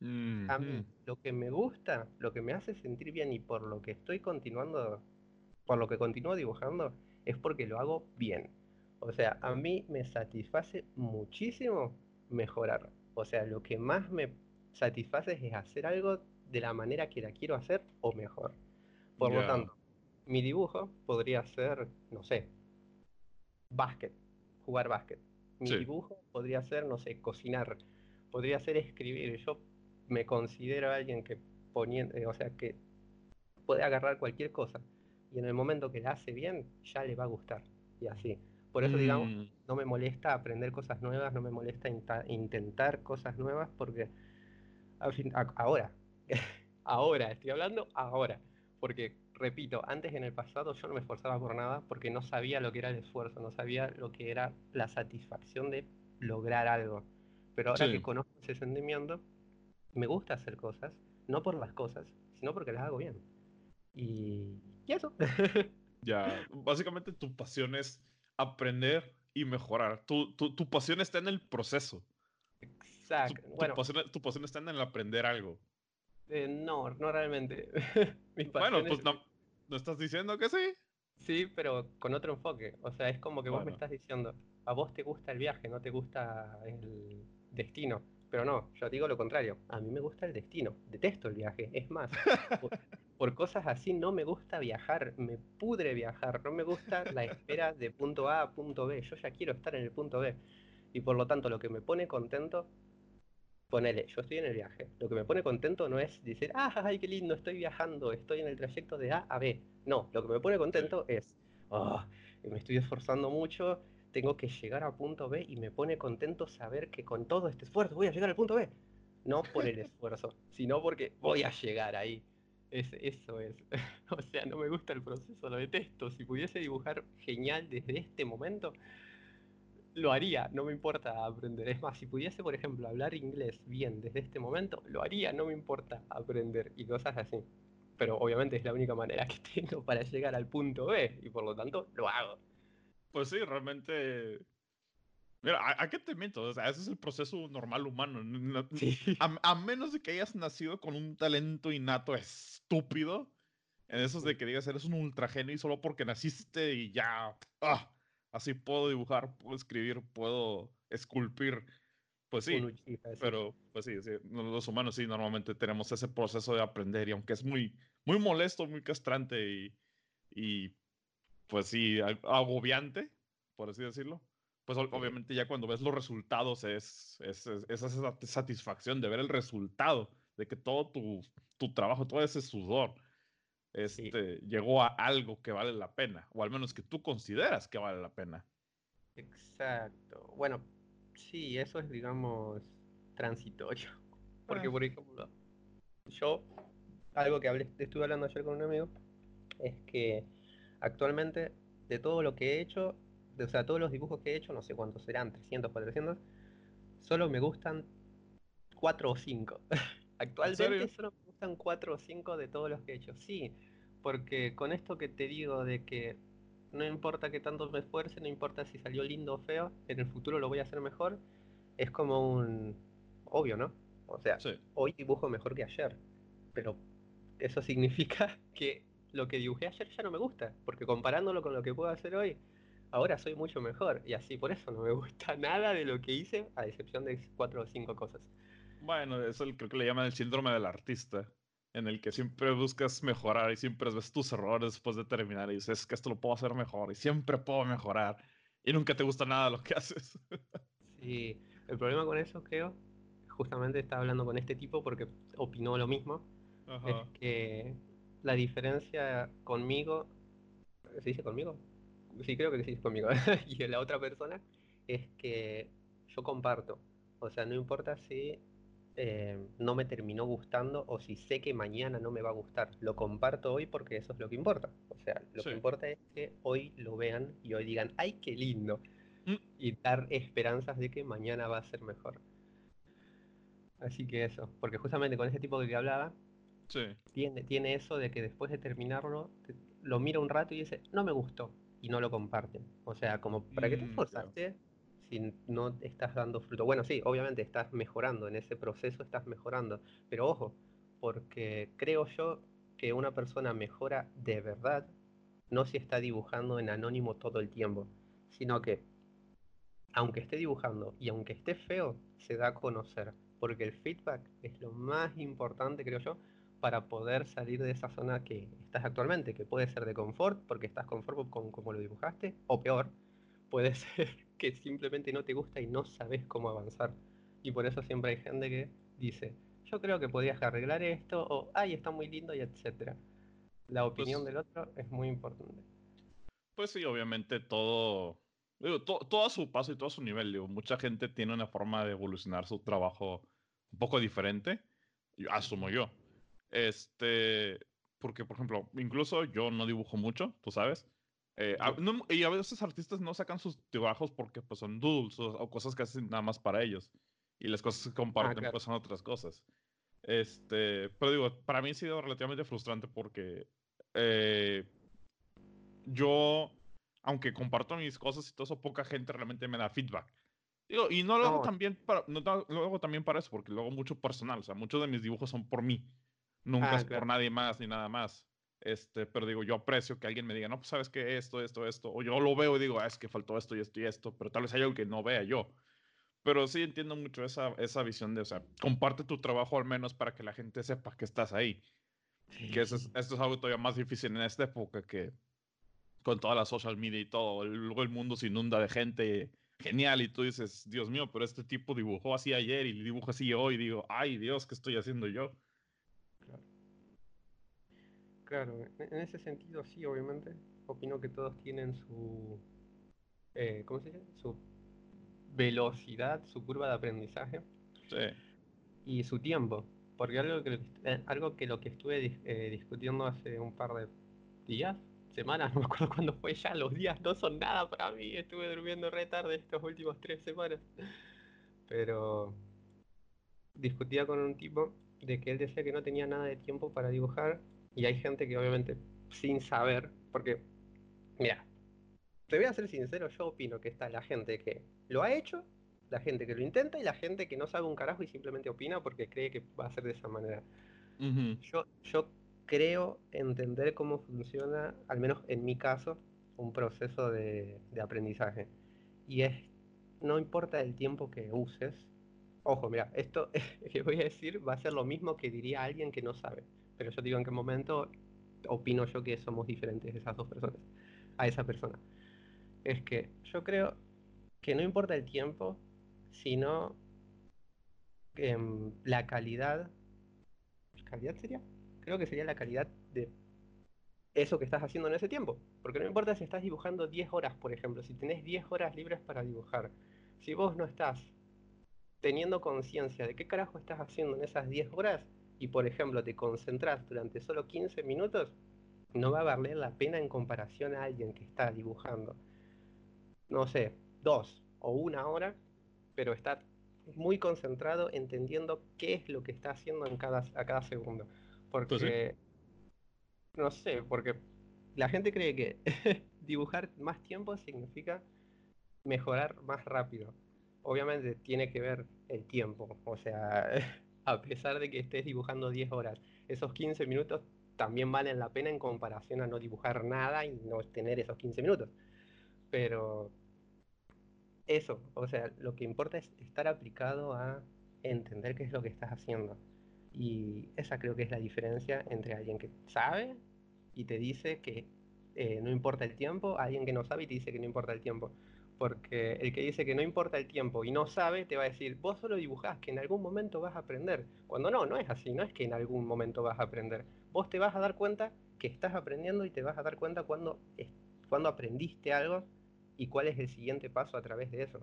Speaker 2: A mí, lo que me gusta, lo que me hace sentir bien y por lo que estoy continuando, por lo que continúo dibujando, es porque lo hago bien. O sea, a mí me satisface muchísimo mejorar. O sea, lo que más me satisface es hacer algo de la manera que la quiero hacer o mejor. Por lo tanto, mi dibujo podría ser, no sé, básquet, jugar básquet. Mi dibujo podría ser, no sé, cocinar, podría ser escribir. Yo me considero alguien que poniendo, eh, o sea, que puede agarrar cualquier cosa y en el momento que la hace bien, ya le va a gustar. Y así. Por eso, digamos, mm. no me molesta aprender cosas nuevas, no me molesta intentar cosas nuevas, porque al fin, ahora, ahora, estoy hablando ahora. Porque, repito, antes en el pasado yo no me esforzaba por nada porque no sabía lo que era el esfuerzo, no sabía lo que era la satisfacción de lograr algo. Pero ahora que conozco ese sentimiento, me gusta hacer cosas, no por las cosas, sino porque las hago bien. Y, y eso.
Speaker 1: ya, básicamente tu pasión es aprender y mejorar. Tu, tu, tu pasión está en el proceso.
Speaker 2: Exacto.
Speaker 1: Tu,
Speaker 2: bueno,
Speaker 1: pasión, tu, pasión, está en el aprender algo.
Speaker 2: Eh, no, no realmente.
Speaker 1: bueno, pues no, ¿no estás diciendo que sí?
Speaker 2: Sí, pero con otro enfoque. O sea, es como que vos me estás diciendo, a vos te gusta el viaje, no te gusta el destino. Pero no, yo digo lo contrario. A mí me gusta el destino. Detesto el viaje. Es más, por, cosas así no me gusta viajar. Me pudre viajar. No me gusta la espera de punto A a punto B. Yo ya quiero estar en el punto B. Y por lo tanto, lo que me pone contento, ponele, yo estoy en el viaje. Lo que me pone contento no es decir, ah, ay, qué lindo, estoy viajando, estoy en el trayecto de A a B. No, lo que me pone contento es, oh, me estoy esforzando mucho, tengo que llegar a punto B y me pone contento saber que con todo este esfuerzo voy a llegar al punto B. No por el esfuerzo, sino porque voy a llegar ahí. Es, eso es. o sea, no me gusta el proceso, lo detesto. Si pudiese dibujar genial desde este momento, lo haría, no me importa aprender. Es más, si pudiese, por ejemplo, hablar inglés bien desde este momento, lo haría, no me importa aprender y cosas así. Pero obviamente es la única manera que tengo para llegar al punto B y por lo tanto lo hago.
Speaker 1: Pues sí, realmente. Mira, ¿a, qué te miento? O sea, ese es el proceso normal humano. a, menos de que hayas nacido con un talento innato estúpido, en esos de que digas eres un ultragenio y solo porque naciste y ya. Ah, así puedo dibujar, puedo escribir, puedo esculpir. Pues sí, pero pues sí, los humanos sí normalmente tenemos ese proceso de aprender y aunque es muy, muy molesto, muy castrante y, y pues sí, agobiante, por así decirlo. Pues obviamente ya cuando ves los resultados es, es, esa satisfacción de ver el resultado, de que todo tu, tu trabajo, todo ese sudor, este, llegó a algo que vale la pena, o al menos que tú consideras que vale la pena.
Speaker 2: Exacto. Bueno, sí, eso es, digamos, transitorio. Porque, ah. por ejemplo, yo, algo que hablé, estuve hablando ayer con un amigo, es que Actualmente, de todo lo que he hecho, de, o sea, todos los dibujos que he hecho, no sé cuántos serán, 300, 400, solo me gustan 4 o 5. Actualmente solo me gustan 4 o 5 de todos los que he hecho. Sí, porque con esto que te digo de que no importa que tanto me esfuerce, no importa si salió lindo o feo, en el futuro lo voy a hacer mejor, es como un obvio, ¿no? O sea, hoy dibujo mejor que ayer, pero eso significa que lo que dibujé ayer ya no me gusta, porque comparándolo con lo que puedo hacer hoy, ahora soy mucho mejor. Y así, por eso no me gusta nada de lo que hice, a excepción de cuatro o cinco cosas.
Speaker 1: Bueno, eso creo que le llaman el síndrome del artista, en el que siempre buscas mejorar y siempre ves tus errores después de terminar y dices que esto lo puedo hacer mejor y siempre puedo mejorar y nunca te gusta nada lo que haces.
Speaker 2: sí, el problema con eso creo, justamente estaba hablando con este tipo porque opinó lo mismo, es que la diferencia conmigo, ¿se dice conmigo? Sí, creo que se dice conmigo, y la otra persona, es que yo comparto. O sea, no importa si eh, no me terminó gustando o si sé que mañana no me va a gustar. Lo comparto hoy porque eso es lo que importa. O sea, lo que importa es que hoy lo vean y hoy digan, ¡ay, qué lindo! Mm. Y dar esperanzas de que mañana va a ser mejor. Así que eso, porque justamente con ese tipo que hablaba, tiene, tiene eso de que después de terminarlo, lo mira un rato y dice, no me gustó, y no lo comparten. O sea, como, ¿para qué te mm, esforzaste si no estás dando fruto? Bueno, sí, obviamente estás mejorando, en ese proceso estás mejorando, pero ojo, porque creo yo que una persona mejora de verdad, no si está dibujando en anónimo todo el tiempo, sino que aunque esté dibujando y aunque esté feo, se da a conocer, porque el feedback es lo más importante, creo yo, para poder salir de esa zona que estás actualmente, que puede ser de confort, porque estás conforme con cómo lo dibujaste, o peor, puede ser que simplemente no te gusta y no sabes cómo avanzar. Y por eso siempre hay gente que dice, yo creo que podrías arreglar esto, o ay, está muy lindo, y etcétera. La pues opinión del otro es muy importante.
Speaker 1: Pues sí, obviamente todo, todo a su paso y todo a su nivel. Digo, mucha gente tiene una forma de evolucionar su trabajo un poco diferente, asumo yo Este, porque, por ejemplo, incluso yo no dibujo mucho, tú sabes. Eh, y a veces artistas no sacan sus trabajos porque pues, son doodles o, cosas que hacen nada más para ellos. Y las cosas que comparten ah, pues son otras cosas. Este, pero digo, para mí ha sido relativamente frustrante porque eh, yo, aunque comparto mis cosas y todo eso, poca gente realmente me da feedback. Digo, y no lo hago también para, no lo hago también para eso, porque lo hago mucho personal. O sea, muchos de mis dibujos son por mí. Nunca ah, es por nadie más ni nada más. Este, pero digo, yo aprecio que alguien me diga, no, pues sabes que esto, esto, esto. O yo lo veo y digo, ah, es que faltó esto y esto y esto. Pero tal vez hay algo que no vea yo. Pero sí entiendo mucho esa, esa visión de, o sea, comparte tu trabajo al menos para que la gente sepa que estás ahí. Que eso es, esto es algo todavía más difícil en esta época que con toda la social media y todo. Luego el mundo se inunda de gente genial y tú dices, Dios mío, pero este tipo dibujó así ayer y dibuja así hoy. Y digo, ay Dios, ¿qué estoy haciendo yo?
Speaker 2: Claro, en ese sentido sí, obviamente. Opino que todos tienen su... Eh, ¿Cómo se dice? Su velocidad, su curva de aprendizaje.
Speaker 1: Sí.
Speaker 2: Y su tiempo. Porque algo que, eh, algo que lo que estuve eh, discutiendo hace un par de días, semanas, no me acuerdo cuándo fue ya, los días no son nada para mí, estuve durmiendo re tarde estas últimas tres semanas. Pero discutía con un tipo de que él decía que no tenía nada de tiempo para dibujar y hay gente que obviamente sin saber, porque, mira, te voy a ser sincero, yo opino que está la gente que lo ha hecho, la gente que lo intenta y la gente que no sabe un carajo y simplemente opina porque cree que va a ser de esa manera. yo, yo creo entender cómo funciona, al menos en mi caso, un proceso de, de aprendizaje. Y es, no importa el tiempo que uses, ojo, mira, esto que voy a decir va a ser lo mismo que diría alguien que no sabe pero yo digo en qué momento opino yo que somos diferentes esas dos personas, a esa persona. Es que yo creo que no importa el tiempo, sino em, la calidad. ¿Calidad sería? Creo que sería la calidad de eso que estás haciendo en ese tiempo. Porque no importa si estás dibujando 10 horas, por ejemplo, si tenés 10 horas libres para dibujar. Si vos no estás teniendo conciencia de qué carajo estás haciendo en esas 10 horas, y por ejemplo te concentras durante solo 15 minutos, no va a valer la pena en comparación a alguien que está dibujando, no sé, dos o una hora, pero está muy concentrado entendiendo qué es lo que está haciendo en cada, a cada segundo. Porque, no sé, porque la gente cree que dibujar más tiempo significa mejorar más rápido. Obviamente tiene que ver el tiempo, o sea, a pesar de que estés dibujando 10 horas. Esos 15 minutos también valen la pena en comparación a no dibujar nada y no tener esos 15 minutos. Pero eso, o sea, lo que importa es estar aplicado a entender qué es lo que estás haciendo. Y esa creo que es la diferencia entre alguien que sabe y te dice que eh, no importa el tiempo, alguien que no sabe y te dice que no importa el tiempo. Porque el que dice que no importa el tiempo y no sabe, te va a decir, vos solo dibujás, que en algún momento vas a aprender. Cuando no, no es así, no es que en algún momento vas a aprender. Vos te vas a dar cuenta que estás aprendiendo y te vas a dar cuenta cuando, cuando aprendiste algo y cuál es el siguiente paso a través de eso.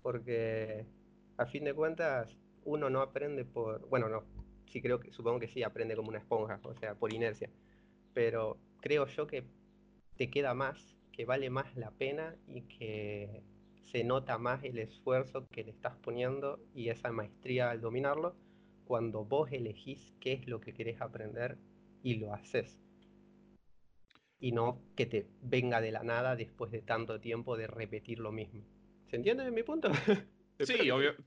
Speaker 2: Porque a fin de cuentas, uno no aprende por, bueno, no, sí creo que, supongo que sí, aprende como una esponja, o sea, por inercia. Pero creo yo que te queda más que vale más la pena y que se nota más el esfuerzo que le estás poniendo y esa maestría al dominarlo cuando vos elegís qué es lo que querés aprender y lo haces. Y no que te venga de la nada después de tanto tiempo de repetir lo mismo. ¿Se entiende mi punto?
Speaker 1: sí,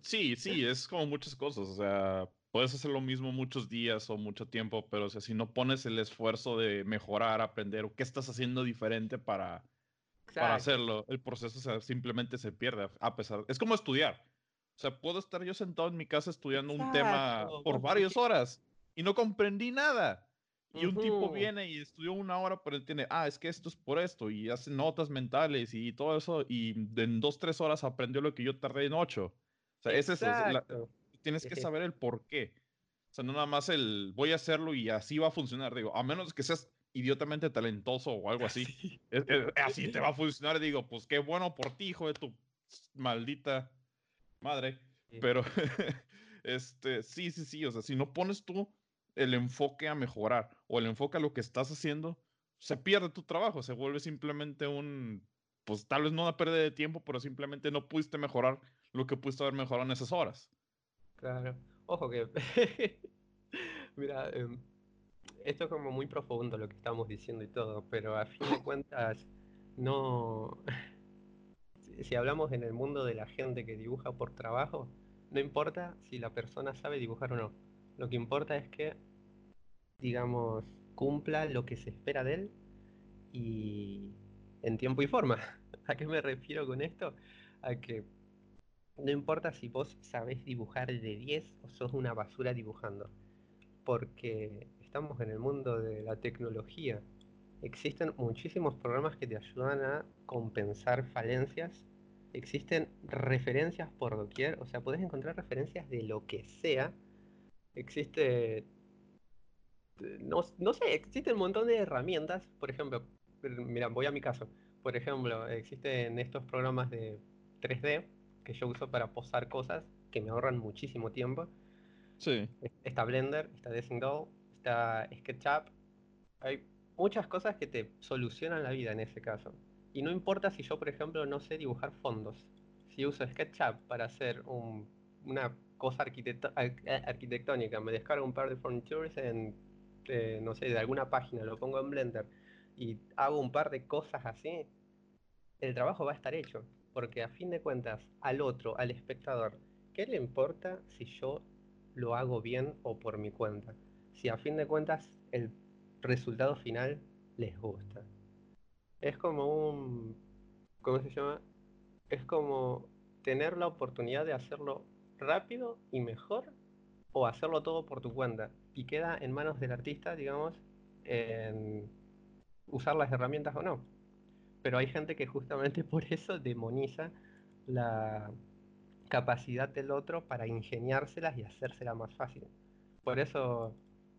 Speaker 1: sí, sí, es como muchas cosas. O sea, puedes hacer lo mismo muchos días o mucho tiempo, pero si no pones el esfuerzo de mejorar, aprender, o qué estás haciendo diferente para, para hacerlo. El proceso simplemente se pierde a pesar. Es como estudiar. O sea, puedo estar yo sentado en mi casa estudiando un tema por varias horas y no comprendí nada. Y un tipo viene y estudió una hora, pero él tiene, ah, es que esto es por esto, y hace notas mentales y todo eso, y en dos, tres horas aprendió lo que yo tardé en ocho. O sea, es eso. tienes que saber el por qué. O sea, no nada más el voy a hacerlo y así va a funcionar. Digo, a menos que seas idiotamente talentoso o algo así. así te va a funcionar. Digo, pues qué bueno por ti, hijo de tu maldita madre. Pero, este, sí, sí, sí. O sea, si no pones tú el enfoque a mejorar o el enfoque a lo que estás haciendo, se pierde tu trabajo, se vuelve simplemente un, pues tal vez no una pérdida de tiempo, pero simplemente no pudiste mejorar lo que pudiste haber mejorado en esas horas.
Speaker 2: Claro. Ojo que, mira, em, esto es como muy profundo lo que estamos diciendo y todo, pero a fin de cuentas, no... si hablamos en el mundo de la gente que dibuja por trabajo, no importa si la persona sabe dibujar o no. Lo que importa es que, digamos, cumpla lo que se espera de él y en tiempo y forma. ¿A qué me refiero con esto? A que no importa si vos sabés dibujar de 10 o sos una basura dibujando. Porque estamos en el mundo de la tecnología. Existen muchísimos programas que te ayudan a compensar falencias existen referencias por doquier, o sea, podés encontrar referencias de lo que sea. Existe, no, no sé, existe un montón de herramientas, por ejemplo, mira, voy a mi caso, por ejemplo, existen estos programas de 3D que yo uso para posar cosas que me ahorran muchísimo tiempo.
Speaker 1: Sí.
Speaker 2: Está Blender, está Design Doll, SketchUp. Hay muchas cosas que te solucionan la vida en ese caso. Y no importa si yo, por ejemplo, no sé dibujar fondos. Si uso SketchUp para hacer una cosa arquitectónica, me descargo un par de furnitures en, eh, no sé, de alguna página, lo pongo en Blender y hago un par de cosas así, el trabajo va a estar hecho. Porque a fin de cuentas, al otro, al espectador, ¿qué le importa si yo lo hago bien o por mi cuenta? Si a fin de cuentas el resultado final les gusta es como un, ¿cómo se llama? Es como tener la oportunidad de hacerlo rápido y mejor o hacerlo todo por tu cuenta. Y queda en manos del artista, digamos, en usar las herramientas o no. Pero hay gente que justamente por eso demoniza la capacidad del otro para ingeniárselas y hacérsela más fácil. Por eso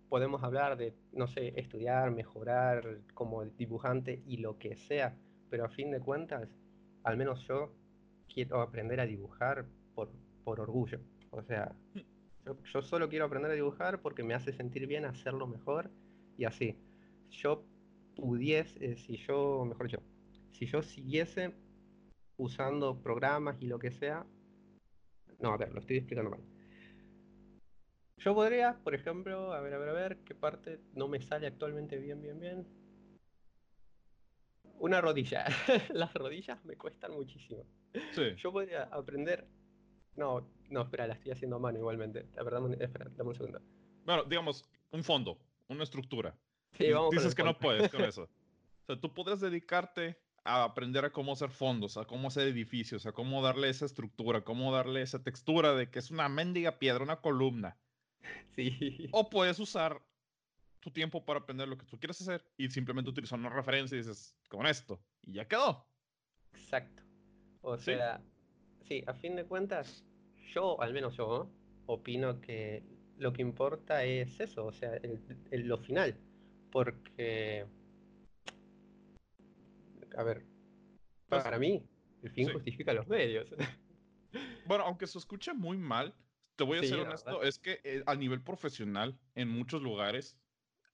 Speaker 2: podemos hablar de, no sé, estudiar, mejorar como dibujante y lo que sea, pero a fin de cuentas, al menos yo quiero aprender a dibujar por, por orgullo. O sea, yo, solo quiero aprender a dibujar porque me hace sentir bien hacerlo mejor y así. Yo pudiese, si yo, mejor yo, si yo siguiese usando programas y lo que sea, no, a ver, lo estoy explicando mal yo podría, por ejemplo, a ver, a ver, a ver, qué parte no me sale actualmente bien, bien, bien. Una rodilla. Las rodillas me cuestan muchísimo.
Speaker 1: Sí.
Speaker 2: Yo podría aprender. No, no, espera, la estoy haciendo a mano igualmente. La verdad, espera, dame un segundo.
Speaker 1: Bueno, digamos, un fondo, una estructura.
Speaker 2: Sí, vamos
Speaker 1: Dices que no puedes con eso. O sea, tú podrías dedicarte a aprender a cómo hacer fondos, a cómo hacer edificios, a cómo darle esa estructura, cómo darle esa textura de que es una mendiga piedra, una columna.
Speaker 2: Sí.
Speaker 1: O puedes usar tu tiempo para aprender lo que tú quieres hacer y simplemente utilizar una referencia y dices, con esto, y ya quedó.
Speaker 2: Exacto. O sea, sí, a fin de cuentas, yo, al menos yo, opino que lo que importa es eso, o sea, el, lo final. Porque, a ver, pues para mí, el fin justifica los medios.
Speaker 1: Bueno, aunque se escuche muy mal, te voy a ser honesto, es que eh, a nivel profesional, en muchos lugares,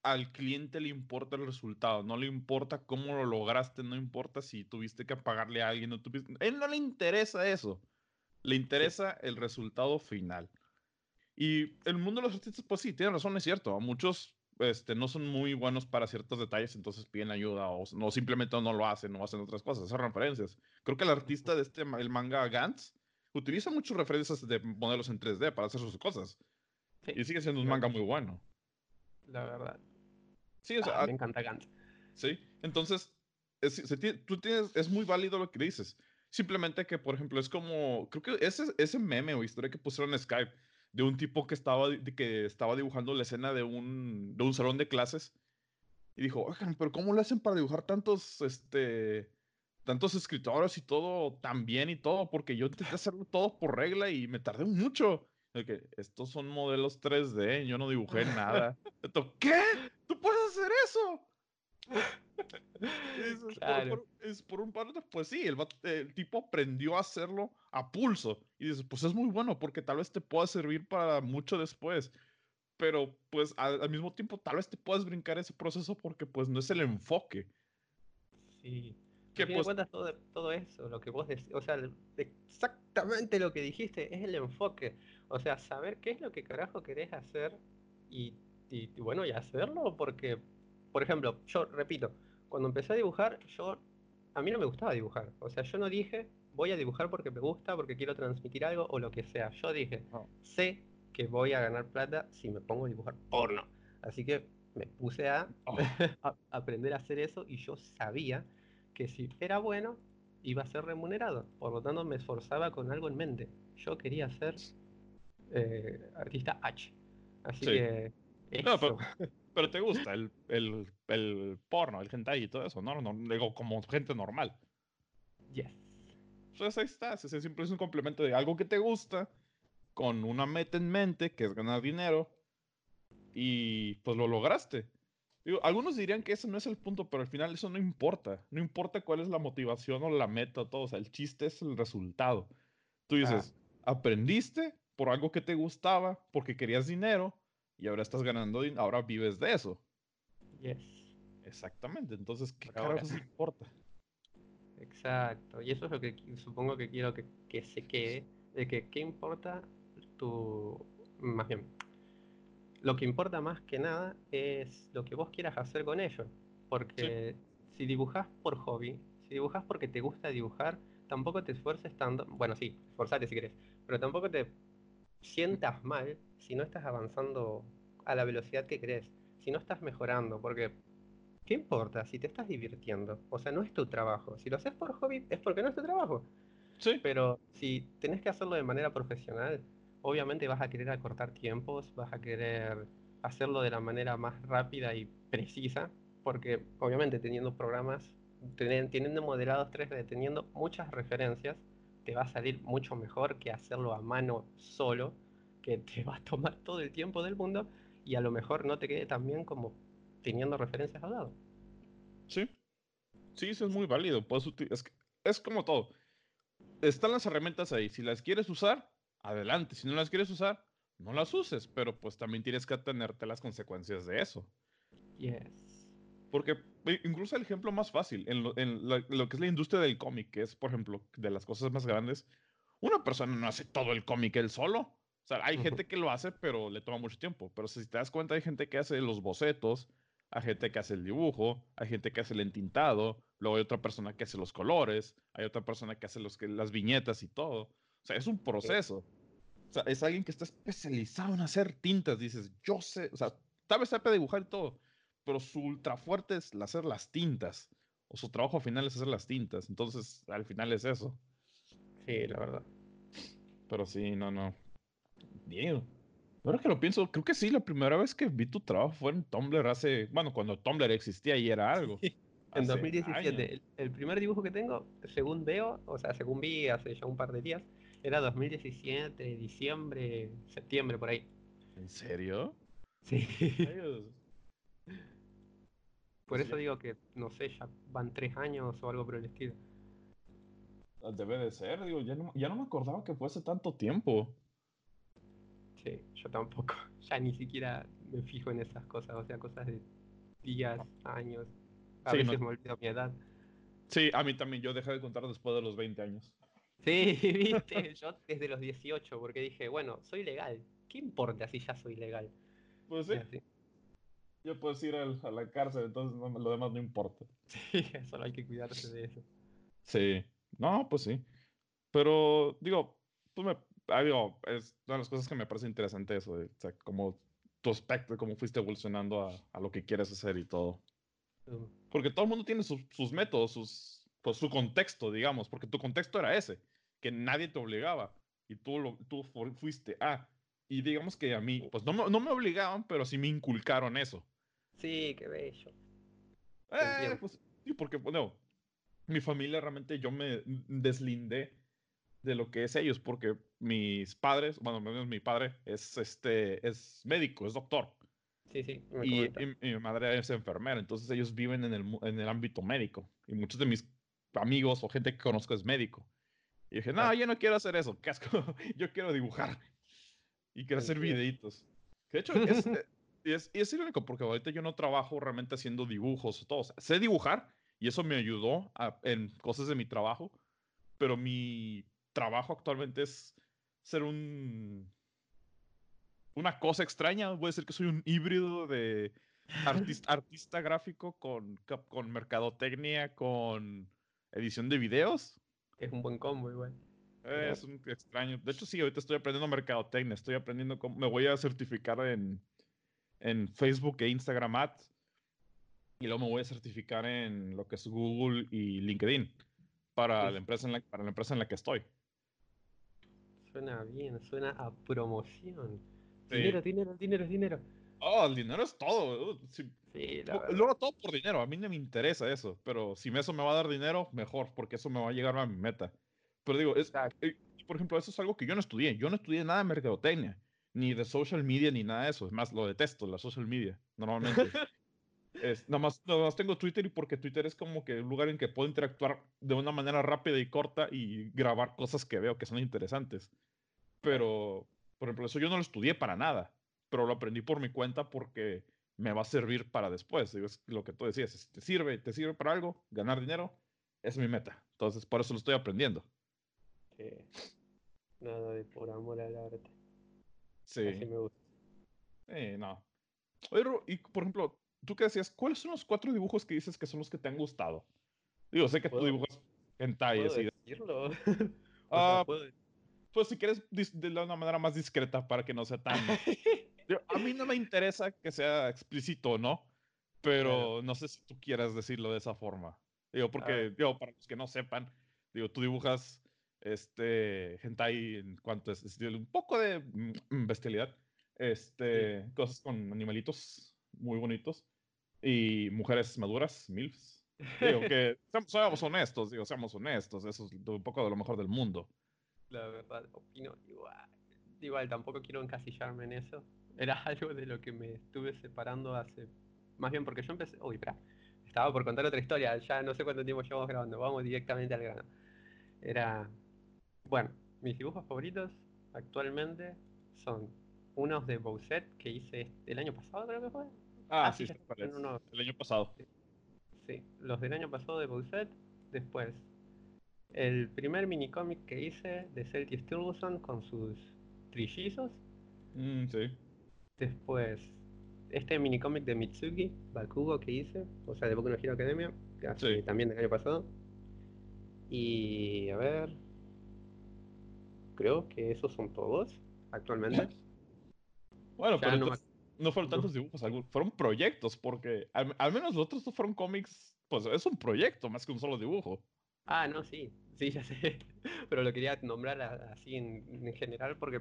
Speaker 1: al cliente le importa el resultado, no le importa cómo lo lograste, no importa si tuviste que pagarle a alguien, no tuviste... él no le interesa eso, le interesa el resultado final. Y el mundo de los artistas, pues sí, tiene razón, es cierto, muchos este, no son muy buenos para ciertos detalles, entonces piden ayuda o no, simplemente no lo hacen, no hacen otras cosas, hacen referencias. Creo que el artista de este, el manga Gantz, utiliza muchas referencias de modelos en 3D para hacer sus cosas. y sigue siendo un manga muy bueno.
Speaker 2: La verdad.
Speaker 1: Sí, o
Speaker 2: sea, ah, me encanta Gantz.
Speaker 1: Sí, entonces, es, tú tienes, es muy válido lo que dices. Simplemente que, por ejemplo, es como, creo que ese, ese meme o historia que pusieron en Skype de un tipo que estaba, que estaba dibujando la escena de un, de un salón de clases y dijo, oigan, pero ¿cómo lo hacen para dibujar tantos, este, tantos escritores y todo tan bien y todo, porque yo intenté hacerlo todo por regla y me tardé mucho. que estos son modelos 3D, yo no dibujé nada. ¿Qué? ¿Tú puedes hacer eso? Es, claro. por, es por un par de, pues sí, el, el, tipo aprendió a hacerlo a pulso. Y dices, pues es muy bueno porque tal vez te pueda servir para mucho después. pero pues al, mismo tiempo tal vez te puedas brincar ese proceso porque pues no es el enfoque.
Speaker 2: Sí. Que pues, cuentas todo, todo eso, lo que vos decís, o sea, exactamente lo que dijiste es el enfoque. O sea, saber qué es lo que carajo querés hacer y, y, bueno, y hacerlo porque, por ejemplo, yo repito, cuando empecé a dibujar, yo, a mí no me gustaba dibujar. O sea, yo no dije, voy a dibujar porque me gusta, porque quiero transmitir algo o lo que sea. Yo dije, sé que voy a ganar plata si me pongo a dibujar porno. Así que me puse a, oh. a aprender a hacer eso y yo sabía que si era bueno, iba a ser remunerado. Por lo tanto, me esforzaba con algo en mente. Yo quería ser eh, artista H. Así que.
Speaker 1: pero, te gusta el, el, el, porno, el hentai y todo eso, ¿no? no digo, como gente normal.
Speaker 2: Yes.
Speaker 1: Pues ahí estás. Ese siempre es un complemento de algo que te gusta, con una meta en mente, que es ganar dinero. Y pues lo lograste. Digo, algunos dirían que ese no es el punto, pero al final eso no importa. No importa cuál es la motivación o la meta, todo. O sea, el chiste es el resultado. Tú dices, aprendiste por algo que te gustaba, porque querías dinero, y ahora estás ganando dinero, ahora vives de eso.
Speaker 2: Yes.
Speaker 1: Exactamente. Entonces, ¿qué carajos importa?
Speaker 2: Exacto. Y eso es lo que supongo que quiero que, que se quede. De que, ¿qué importa tu. Más bien, lo que importa más que nada es lo que vos quieras hacer con ello. Porque si dibujas por hobby, si dibujas porque te gusta dibujar, tampoco te esfuerces tanto. Bueno, sí, esforzate si querés, pero tampoco te sientas mal si no estás avanzando a la velocidad que querés, si no estás mejorando, porque ¿qué importa si te estás divirtiendo? O sea, no es tu trabajo. Si lo haces por hobby, es porque no es tu trabajo.
Speaker 1: Sí.
Speaker 2: Pero si tenés que hacerlo de manera profesional, obviamente vas a querer acortar tiempos, vas a querer hacerlo de la manera más rápida y precisa, porque obviamente teniendo programas, teniendo modelados 3D, teniendo muchas referencias, te va a salir mucho mejor que hacerlo a mano solo, que te va a tomar todo el tiempo del mundo y a lo mejor no te quede tan bien como teniendo referencias al lado.
Speaker 1: Sí, sí, eso es muy válido. es, es como todo. Están las herramientas ahí. Si las quieres usar, adelante. Si no las quieres usar, no las uses, pero pues también tienes que atenerte las consecuencias de eso.
Speaker 2: Yes.
Speaker 1: Porque incluso el ejemplo más fácil, en lo, que es la industria del cómic, que es, por ejemplo, de las cosas más grandes, una persona no hace todo el cómic él solo. O sea, hay gente que lo hace, pero le toma mucho tiempo. Pero si te das cuenta, hay gente que hace los bocetos, hay gente que hace el dibujo, hay gente que hace el entintado, luego hay otra persona que hace los colores, hay otra persona que hace los, que, las viñetas y todo. O sea, es un proceso. O sea, es alguien que está especializado en hacer tintas. Dices, yo sé, o sea, tal vez sepa dibujar y todo, pero su ultra fuerte es hacer las tintas. O su trabajo final es hacer las tintas. Entonces, al final es eso.
Speaker 2: Sí, la verdad.
Speaker 1: Pero sí, no, no. Bien. Ahora que lo pienso, creo que sí, la primera vez que vi tu trabajo fue en Tumblr hace, bueno, cuando Tumblr existía y era algo.
Speaker 2: en 2017. el, primer dibujo que tengo, según veo, o sea, según vi hace ya un par de días, era 2017, diciembre, septiembre, por ahí.
Speaker 1: ¿En serio?
Speaker 2: Sí. por eso digo que, no sé, ya van tres años o algo por el estilo.
Speaker 1: Ah, debe de ser, digo, ya no, ya no me acordaba que fuese tanto tiempo.
Speaker 2: Sí, yo tampoco. Ya ni siquiera me fijo en esas cosas, o sea, cosas de días, años. A veces me olvido mi edad.
Speaker 1: Sí, a mí también. Yo dejé de contar después de los 20 años.
Speaker 2: Sí, viste, yo desde los 18, porque dije, bueno, soy legal. ¿Qué importa si ya soy legal?
Speaker 1: Pues sí. Yo puedo ir a la cárcel, entonces lo demás no importa.
Speaker 2: Sí, solo hay que cuidarse de eso.
Speaker 1: Sí, no, pues sí. Pero, digo, pues me, ah, digo, es una de las cosas que me parece interesante eso, o sea, como tu aspecto, cómo fuiste evolucionando a, a, lo que quieres hacer y todo. Porque todo el mundo tiene sus métodos, sus, pues, su contexto, digamos, porque tu contexto era ese que nadie te obligaba y tú, lo, tú fuiste a. Y digamos que a mí, pues no, no me obligaban, pero sí me inculcaron eso.
Speaker 2: Sí, qué bello.
Speaker 1: Eh, pues, sí, porque, bueno, mi familia realmente yo me deslindé de lo que es ellos, porque mis padres, bueno, mi padre es, este, es médico, es doctor.
Speaker 2: Sí, sí.
Speaker 1: y, mi madre es enfermera, entonces ellos viven en el, en el ámbito médico. Y muchos de mis amigos o gente que conozco es médico. Y dije, no, yo no quiero hacer eso, casco. yo quiero dibujar. Y quiero hacer videitos. De hecho, es, eh, es, es irónico porque ahorita yo no trabajo realmente haciendo dibujos o todo. O sea, sé dibujar y eso me ayudó a- en cosas de mi trabajo, pero mi trabajo actualmente es ser un una cosa extraña. Voy a decir que soy un híbrido de artista, artista gráfico con, con mercadotecnia, con edición de videos.
Speaker 2: Es un buen combo igual.
Speaker 1: Eh, Es un extraño. De hecho, sí, ahorita estoy aprendiendo mercadotecnia. Estoy aprendiendo cómo. Me voy a certificar en, en Facebook e Instagram Ads. Y luego me voy a certificar en lo que es Google y LinkedIn para la empresa en la, para la empresa en la que estoy.
Speaker 2: Suena bien, suena a promoción.
Speaker 1: Sí.
Speaker 2: Dinero, dinero, dinero, dinero.
Speaker 1: Oh, el dinero es todo. si-
Speaker 2: Sí, la
Speaker 1: lo,
Speaker 2: verdad.
Speaker 1: lo hago todo por dinero. A mí no me interesa eso. Pero si eso me va a dar dinero, mejor, porque eso me va a llegar a mi meta. Pero digo, es, eh, por ejemplo, eso es algo que yo no estudié. Yo no estudié nada de mercadotecnia, ni de social media, ni nada de eso. Es más, lo detesto, la social media, normalmente. es, nada, más, nada más tengo Twitter y porque Twitter es como que un lugar en que puedo interactuar de una manera rápida y corta y grabar cosas que veo que son interesantes. Pero, por ejemplo, eso yo no lo estudié para nada, pero lo aprendí por mi cuenta porque me va a servir para después. Digo, es lo que tú decías, te sirve, te sirve para algo, ganar dinero, es mi meta. Entonces, por eso lo estoy aprendiendo.
Speaker 2: Sí. Nada de por amor al arte.
Speaker 1: Sí.
Speaker 2: Así me gusta.
Speaker 1: Eh, no. Oye, y por ejemplo, tú que decías, ¿cuáles son los cuatro dibujos que dices que son los que te han gustado? Digo, sé que tú
Speaker 2: ¿Puedo-
Speaker 1: dibujas hentai
Speaker 2: ¿Puedo
Speaker 1: así.
Speaker 2: decirlo?
Speaker 1: Ah,
Speaker 2: ¿puedo-
Speaker 1: Pues si quieres de una manera más discreta para que no sea tan... A mí no me interesa que sea explícito o no, pero no sé si tú quieras decirlo de esa forma. Digo, porque,
Speaker 2: ver.
Speaker 1: digo, para los que no sepan, digo, tú dibujas este hentai en cuanto es, es un poco de bestialidad, este, cosas con animalitos muy bonitos y mujeres maduras, milfs. Digo que seamos, seamos honestos, digo, seamos honestos, eso es un poco de lo mejor del mundo.
Speaker 2: La verdad, opino igual. Igual, tampoco quiero encasillarme en eso. Era algo de lo que me estuve separando hace... Más bien porque yo empecé... Uy, espera. Estaba por contar otra historia. Ya no sé cuánto tiempo llevamos grabando. Vamos directamente al grano. Era... Bueno, mis dibujos favoritos actualmente son unos de Bowset que hice el año pasado, creo que fue.
Speaker 1: Ah,
Speaker 2: Ah,
Speaker 1: sí,
Speaker 2: sí,
Speaker 1: sí,
Speaker 2: ya
Speaker 1: parece.
Speaker 2: en uno-
Speaker 1: el año pasado.
Speaker 2: Sí, los del año pasado de Bowset. Después, el primer minicómic que hice de Celtic Sturluson con sus trillizos.
Speaker 1: Mm, sí.
Speaker 2: Después, este minicómic de Mitsuki, Bakugo que hice, o sea, de Boku no Hero Academia, que hace
Speaker 1: Sí.
Speaker 2: también del año pasado. Y a ver, creo que esos son todos actualmente.
Speaker 1: Bueno,
Speaker 2: Ya
Speaker 1: pero
Speaker 2: no me
Speaker 1: no fueron tantos dibujos, fueron proyectos, porque al, al menos los otros fueron cómics, pues es un proyecto más que un solo dibujo.
Speaker 2: Ah, no, sí, sí, ya sé. Pero lo quería nombrar así en, en general porque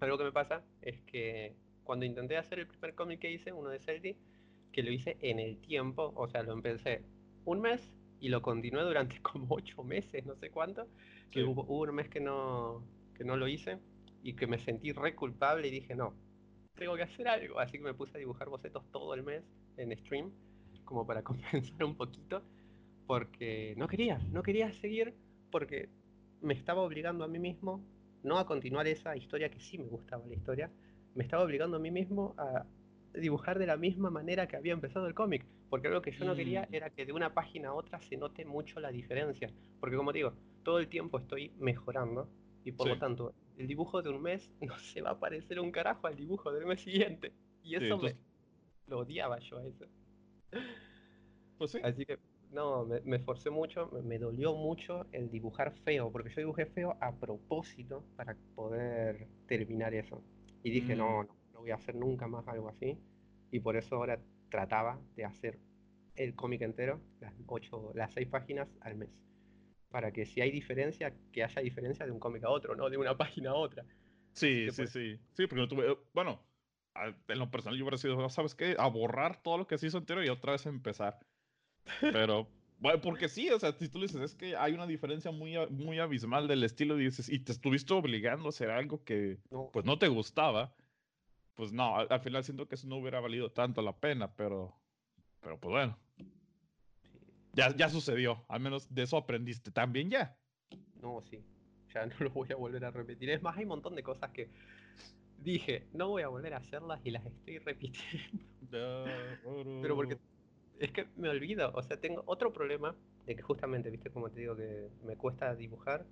Speaker 2: algo que me pasa es que cuando intenté hacer el primer cómic que hice, uno de Celtic, que lo hice en el tiempo, o sea, lo empecé un mes y lo continué durante como ocho meses, no sé cuánto, que
Speaker 1: Sí.
Speaker 2: hubo, hubo un mes que no, que no lo hice y que me sentí re culpable y dije, no, tengo que hacer algo. Así que me puse a dibujar bocetos todo el mes en stream, como para compensar un poquito porque no quería, no quería seguir porque me estaba obligando a mí mismo no a continuar esa historia que sí me gustaba la historia, me estaba obligando a mí mismo a dibujar de la misma manera que había empezado el cómic, porque algo que yo no quería
Speaker 1: Mm.
Speaker 2: era que de una página a otra se note mucho la diferencia, porque como digo, todo el tiempo estoy mejorando y por lo tanto el dibujo de un mes no se va a parecer un carajo al dibujo del mes siguiente y
Speaker 1: Sí,
Speaker 2: eso
Speaker 1: entonces,
Speaker 2: me lo odiaba yo a eso.
Speaker 1: pues sí.
Speaker 2: Así que, no, me, me esforcé mucho, me, me dolió mucho el dibujar feo, porque yo dibujé feo a propósito para poder terminar eso. Y dije,
Speaker 1: Mm.
Speaker 2: no, no, no voy a hacer nunca más algo así. Y por eso ahora trataba de hacer el cómic entero, las ocho, las seis páginas al mes. Para que si hay diferencia, que haya diferencia de un cómic a otro, no de una página a otra.
Speaker 1: Sí, sí,
Speaker 2: por-
Speaker 1: sí. Sí, porque no tuve. eh, Bueno, en lo personal yo hubiera sido, ¿sabes qué? A borrar todo lo que se hizo entero y otra vez empezar. Pero, bueno, porque sí, o sea, si tú le dices, es que hay una diferencia muy, muy abismal del estilo y dices, y te estuviste obligando a hacer algo que,
Speaker 2: No,
Speaker 1: pues, no te gustaba, pues no, al, al final siento que eso no hubiera valido tanto la pena, pero, pero pues bueno, ya, ya sucedió, al menos de eso aprendiste también ya.
Speaker 2: no, sí. Ya no lo voy a volver a repetir. Es más, hay un montón de cosas que dije, no voy a volver a hacerlas y las estoy repitiendo. Pero porque es que me olvido, o sea, tengo otro problema de que justamente, viste, como te digo, que me cuesta dibujar.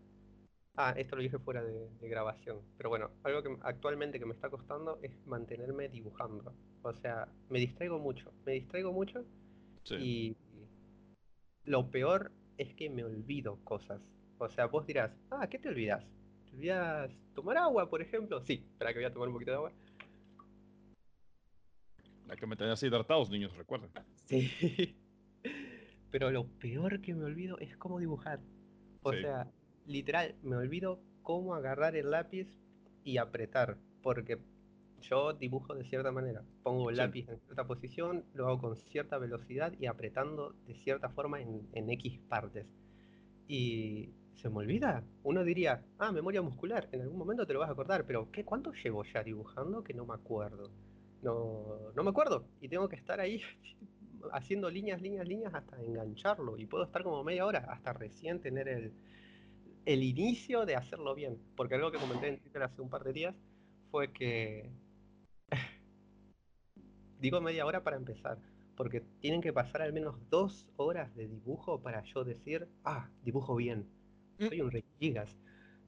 Speaker 2: Ah, esto lo dije fuera de, grabación. Pero bueno, algo que actualmente que me está costando es mantenerme dibujando. O sea, me distraigo mucho, me distraigo mucho y lo peor es que me olvido cosas. O sea, vos dirás, ah, ¿qué te olvidas? ¿Te olvidas tomar agua, por ejemplo? Sí, espera que voy a tomar un poquito de agua.
Speaker 1: Hay que mantenerse hidratados, niños, recuerden.
Speaker 2: Sí. Pero lo peor que me olvido es cómo dibujar. O sea, literal, me olvido cómo agarrar el lápiz y apretar. Porque yo dibujo de cierta manera. Pongo el lápiz en cierta posición, lo hago con cierta velocidad y apretando de cierta forma en, en X partes. Y se me olvida. Uno diría, ah, memoria muscular, en algún momento te lo vas a acordar, pero ¿qué? ¿Cuánto llevo ya dibujando que no me acuerdo? No, no me acuerdo. Y tengo que estar ahí haciendo líneas, líneas, líneas hasta engancharlo. Y puedo estar como media hora hasta recién tener el, el inicio de hacerlo bien. Porque algo que comenté en Twitter hace un par de días fue que... Digo media hora para empezar. Porque tienen que pasar al menos dos horas de dibujo para yo decir, ah, dibujo bien. Mm. Soy un rey gigas.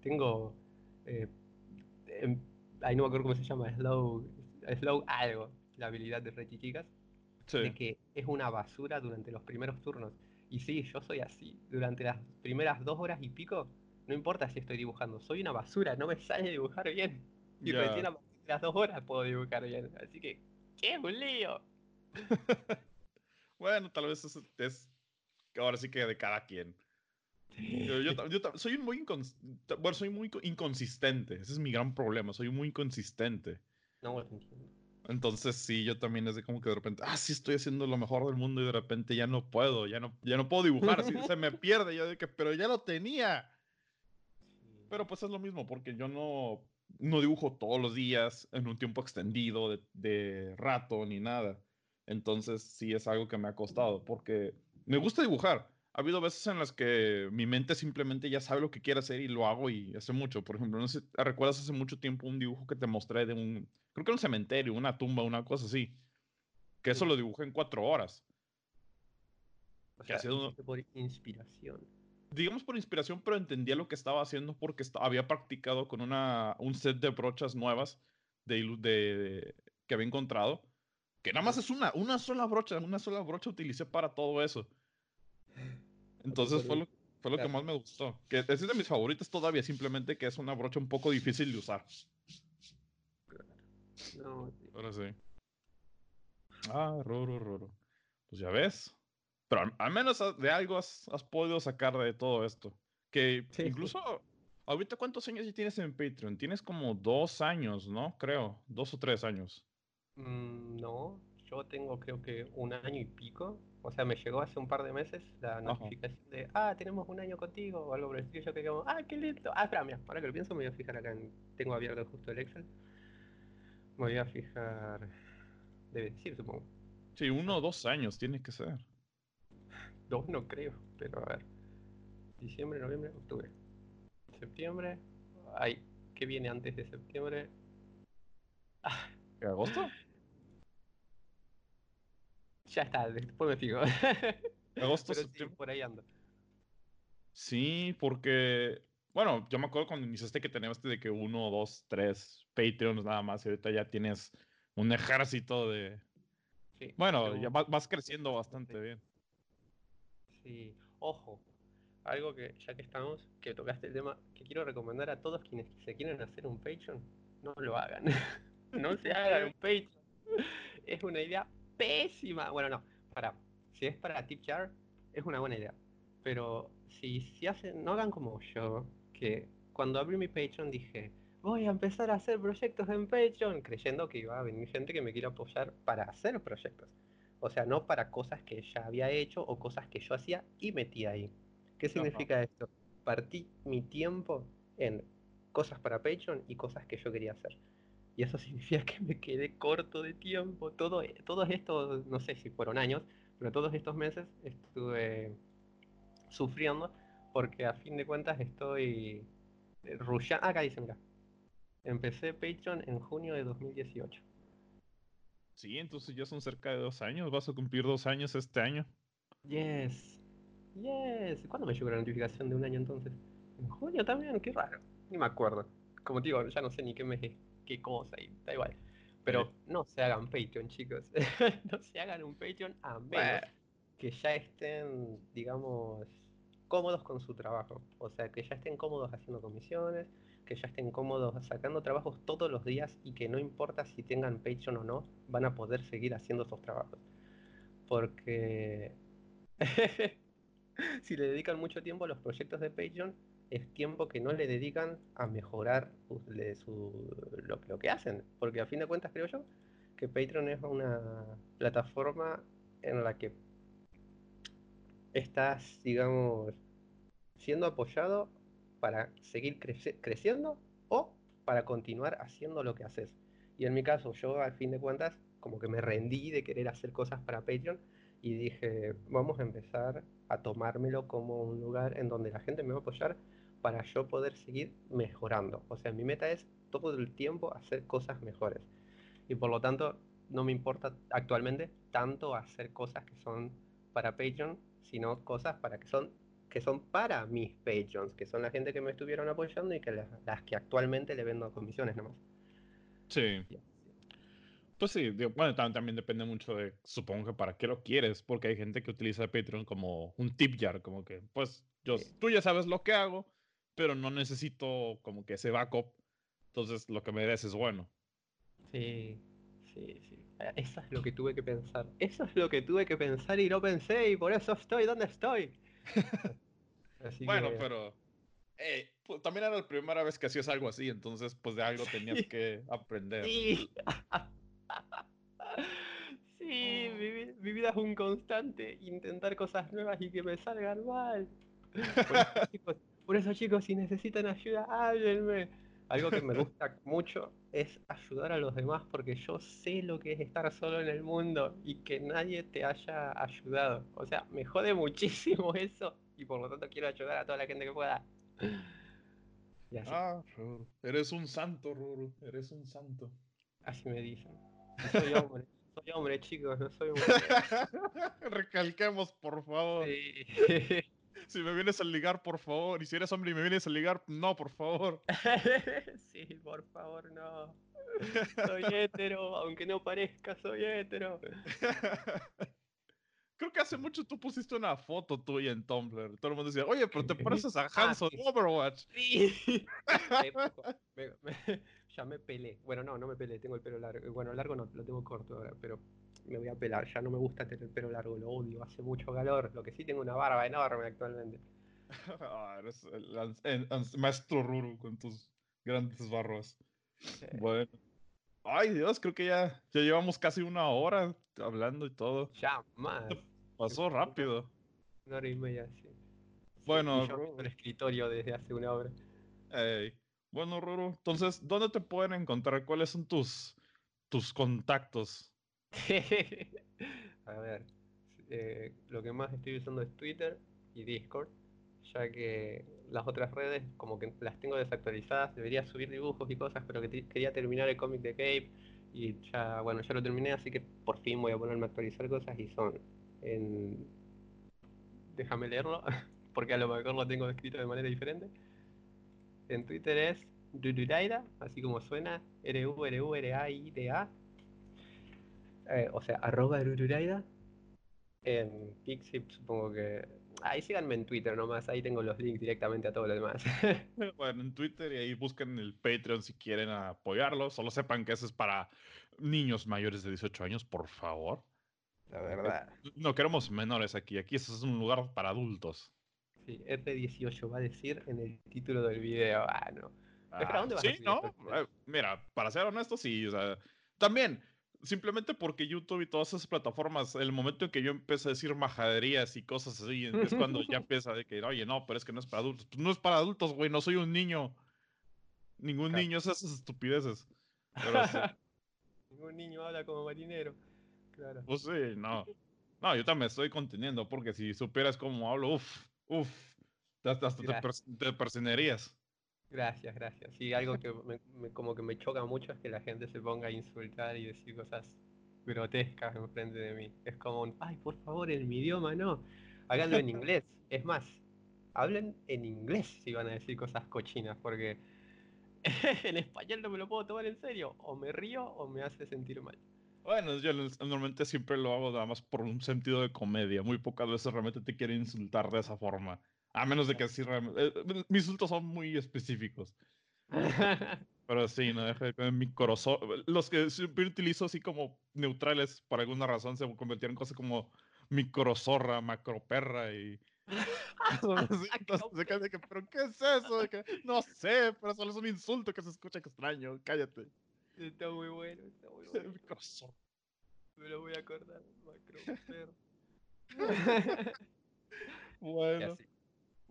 Speaker 2: Tengo... Eh, em, ahí no me acuerdo cómo se llama, slow, slow algo, la habilidad de Rechi Chicas de que es una basura durante los primeros turnos. Y sí, yo soy así. Durante las primeras dos horas y pico, no importa si estoy dibujando, soy una basura, no me sale dibujar bien. Y recién a las dos horas puedo dibujar bien. Así que, ¡qué un lío!
Speaker 1: bueno, tal vez es, es, ahora sí que de cada quien. Yo, yo, soy muy bueno, soy muy inconsistente. Ese es mi gran problema. Soy muy inconsistente.
Speaker 2: No, entiendo.
Speaker 1: Entonces sí, yo también es de como que de repente, ah, sí estoy haciendo lo mejor del mundo y de repente ya no puedo, ya no, ya no puedo dibujar, se me pierde, yo de que, pero ya lo tenía. Pero pues es lo mismo, porque yo no, no dibujo todos los días en un tiempo extendido de, de rato ni nada. Entonces sí es algo que me ha costado, porque me gusta dibujar, ha habido veces en las que mi mente simplemente ya sabe lo que quiere hacer y lo hago y hace mucho. Por ejemplo, no sé, ¿recuerdas hace mucho tiempo un dibujo que te mostré de un, creo que un cementerio, una tumba, una cosa así? Que eso lo dibujé en cuatro horas.
Speaker 2: O sea, que por inspiración.
Speaker 1: Digamos por inspiración, pero entendía lo que estaba haciendo porque había practicado con una, un set de brochas nuevas de, de, que había encontrado. Que nada más es una, una sola brocha, una sola brocha utilicé para todo eso. Entonces fue lo, fue lo que más me gustó. Que es de mis favoritos todavía, simplemente que es una brocha un poco difícil de usar.
Speaker 2: No,
Speaker 1: Ahora sí. Ah, roro, roro. Pues ya ves. Pero al, menos de algo has, podido sacar de todo esto. Que incluso, ahorita cuántos años ya tienes en Patreon? Tienes como dos años, ¿no? Creo, dos o tres años.
Speaker 2: Mm, no, yo tengo creo que un año y pico. O sea, me llegó hace un par de meses la notificación de, ah, tenemos un año contigo o algo por el estilo. Yo que como, ah, qué lindo. Ah, espera, mira, ahora que lo pienso me voy a fijar acá. En, tengo abierto justo el Excel. Me voy a fijar. Debe decir, supongo.
Speaker 1: Sí, uno o dos años tiene que ser.
Speaker 2: Dos no creo, pero a ver. Diciembre, noviembre, octubre. Septiembre. Ay, ¿qué viene antes de septiembre?
Speaker 1: Ah. ¿Agosto?
Speaker 2: Ya está, después me fijo.
Speaker 1: Agosto, septiembre.
Speaker 2: por ahí ando.
Speaker 1: Sí, porque, bueno, yo me acuerdo cuando iniciaste que tenías de que uno, dos, tres Patreons nada más, y ahorita ya tienes un ejército de... Sí, bueno, ya vas, creciendo bastante bien.
Speaker 2: Sí, ojo, algo que ya que estamos, que tocaste el tema, que quiero recomendar a todos quienes se quieren hacer un Patreon, no lo hagan. no se hagan un Patreon. Es una idea pésima. Bueno, no, para. Si es para tip jar, es una buena idea. Pero si, si hacen, no hagan como yo, que cuando abrí mi Patreon dije, voy a empezar a hacer proyectos en Patreon, creyendo que iba a venir gente que me quiera apoyar para hacer proyectos. O sea, no para cosas que ya había hecho o cosas que yo hacía y metí ahí. ¿Qué significa esto? Partí mi tiempo en cosas para Patreon y cosas que yo quería hacer y eso significa que me quedé corto de tiempo. Todo, todos estos, no sé si fueron años, pero todos estos meses estuve sufriendo porque a fin de cuentas estoy rushando. acá dice, mira. Empecé Patreon en junio de 2018.
Speaker 1: Sí, entonces ya son cerca de dos años. Vas a cumplir dos años este año.
Speaker 2: Yes. Yes. ¿Cuándo me llegó la notificación de un año entonces? En junio también, qué raro. Ni me acuerdo. Como te digo, ya no sé ni qué mes es, qué cosa y da igual. Pero no se hagan Patreon, chicos. no se hagan un Patreon a menos que ya estén, digamos, cómodos con su trabajo. O sea, que ya estén cómodos haciendo comisiones, que ya estén cómodos sacando trabajos todos los días y que no importa si tengan Patreon o no, van a poder seguir haciendo esos trabajos. Porque si le dedican mucho tiempo a los proyectos de Patreon, es tiempo que no le dedican a mejorar su, lo, lo, que hacen. Porque a fin de cuentas creo yo que Patreon es una plataforma en la que estás, digamos, siendo apoyado para seguir creciendo o para continuar haciendo lo que haces. Y en mi caso, yo al fin de cuentas, como que me rendí de querer hacer cosas para Patreon y dije, vamos a empezar a tomármelo como un lugar en donde la gente me va a apoyar para yo poder seguir mejorando. O sea, mi meta es todo el tiempo hacer cosas mejores. Y por lo tanto, no me importa actualmente tanto hacer cosas que son para Patreon, sino cosas para que son que son para mis Patreons, que son la gente que me estuvieron apoyando y que las, que actualmente le vendo comisiones nomás.
Speaker 1: Sí. Pues sí, bueno, también, depende mucho de, supongo que para qué lo quieres, porque hay gente que utiliza Patreon como un tip jar, como que, pues, yo, tú ya sabes lo que hago, pero no necesito como que ese backup, entonces lo que me des es bueno.
Speaker 2: Sí, sí, sí. Eso es lo que tuve que pensar. Eso es lo que tuve que pensar y no pensé y por eso estoy donde estoy.
Speaker 1: bueno, pero eh, pues, también era la primera vez que hacías algo así, entonces pues de algo tenías que aprender.
Speaker 2: Sí, sí mi, vida es un constante intentar cosas nuevas y que me salgan mal. Por eso, chicos, si necesitan ayuda, háblenme. Algo que me gusta mucho es ayudar a los demás porque yo sé lo que es estar solo en el mundo y que nadie te haya ayudado. O sea, me jode muchísimo eso y por lo tanto quiero ayudar a toda la gente que pueda.
Speaker 1: Ah, Eres un santo, Ruru. Eres un santo.
Speaker 2: Así me dicen. soy hombre. soy hombre, chicos, no soy mujer.
Speaker 1: Recalquemos, por favor. Si me vienes a ligar, por favor. Y si eres hombre y me vienes a ligar, no, por favor.
Speaker 2: sí, por favor, no. Soy hétero, aunque no parezca, soy hétero.
Speaker 1: Creo que hace mucho tú pusiste una foto tuya en Tumblr. Todo el mundo decía, oye, pero te pareces a ah, Hanson Overwatch.
Speaker 2: Sí. ya me pelé. Bueno, no, no me pelé, tengo el pelo largo. Bueno, largo no, lo tengo corto ahora, pero me voy a pelar. Ya no me gusta tener el pelo largo, lo odio, hace mucho calor. Lo que sí tengo una barba enorme actualmente.
Speaker 1: ah, eres el, maestro Ruru con tus grandes barbas. Bueno. Ay, Dios, creo que ya, ya llevamos casi una hora hablando y todo.
Speaker 2: Ya más.
Speaker 1: Pasó rápido.
Speaker 2: Una hora y media, sí.
Speaker 1: Bueno,
Speaker 2: el escritorio desde hace una hora.
Speaker 1: Bueno, Ruru, entonces, ¿dónde te pueden encontrar? ¿Cuáles son tus, tus contactos?
Speaker 2: A ver, eh, lo que más estoy usando es Twitter y Discord, ya que las otras redes como que las tengo desactualizadas, debería subir dibujos y cosas, pero que quería terminar el cómic de Cape y ya, bueno, ya lo terminé, así que por fin voy a ponerme a actualizar cosas y son en... Déjame leerlo, porque a lo mejor lo tengo escrito de manera diferente. En Twitter es Rururaida, así como suena, R-U-R-U-R-A-I-D-A. Eh, o sea, arroba Rururaida. En Pixip supongo que... Ahí síganme en Twitter nomás, ahí tengo los links directamente a todo lo demás.
Speaker 1: bueno, en Twitter y ahí busquen el Patreon si quieren apoyarlo. Solo sepan que eso es para niños mayores de 18 años, por favor.
Speaker 2: La verdad.
Speaker 1: No queremos menores aquí. Aquí es un lugar para adultos.
Speaker 2: Sí, F18 va a decir en el título del video. Ah, no.
Speaker 1: Ah, dónde vas sí, no. Eh, mira, para ser honesto, sí. O sea, también, simplemente porque YouTube y todas esas plataformas, el momento en que yo empecé a decir majaderías y cosas así, es cuando ya empieza de que, oye, no, pero es que no es para adultos. Pues no es para adultos, güey, no soy un niño. Ningún niño hace esas estupideces.
Speaker 2: Ningún niño habla como marinero.
Speaker 1: Pues sí, no. No, yo también estoy conteniendo porque si supieras cómo hablo, uff, uff, hasta, te, te, persinerías.
Speaker 2: Gracias, gracias. Sí, algo que me, como que me choca mucho es que la gente se ponga a insultar y decir cosas grotescas enfrente de mí. Es como un, ay, por favor, en mi idioma no. Háganlo en inglés. Es más, hablen en inglés si van a decir cosas cochinas, porque en español no me lo puedo tomar en serio. O me río o me hace sentir mal.
Speaker 1: Bueno, yo normalmente siempre lo hago nada más por un sentido de comedia. Muy pocas veces realmente te quieren insultar de esa forma. A menos de que sí realmente... eh, mis insultos son muy específicos. Pero sí, no deja de mi corazón. Los que siempre utilizo así como neutrales por alguna razón se convirtieron en cosas como microzorra, macroperra y. Entonces, se queda de que, ¿pero qué es eso? Que, no sé, pero solo es un insulto que se escucha extraño. Cállate.
Speaker 2: Está muy bueno, está muy bueno.
Speaker 1: Microzorra.
Speaker 2: Me lo voy a acordar. Macroper. Y
Speaker 1: Bueno,
Speaker 2: así.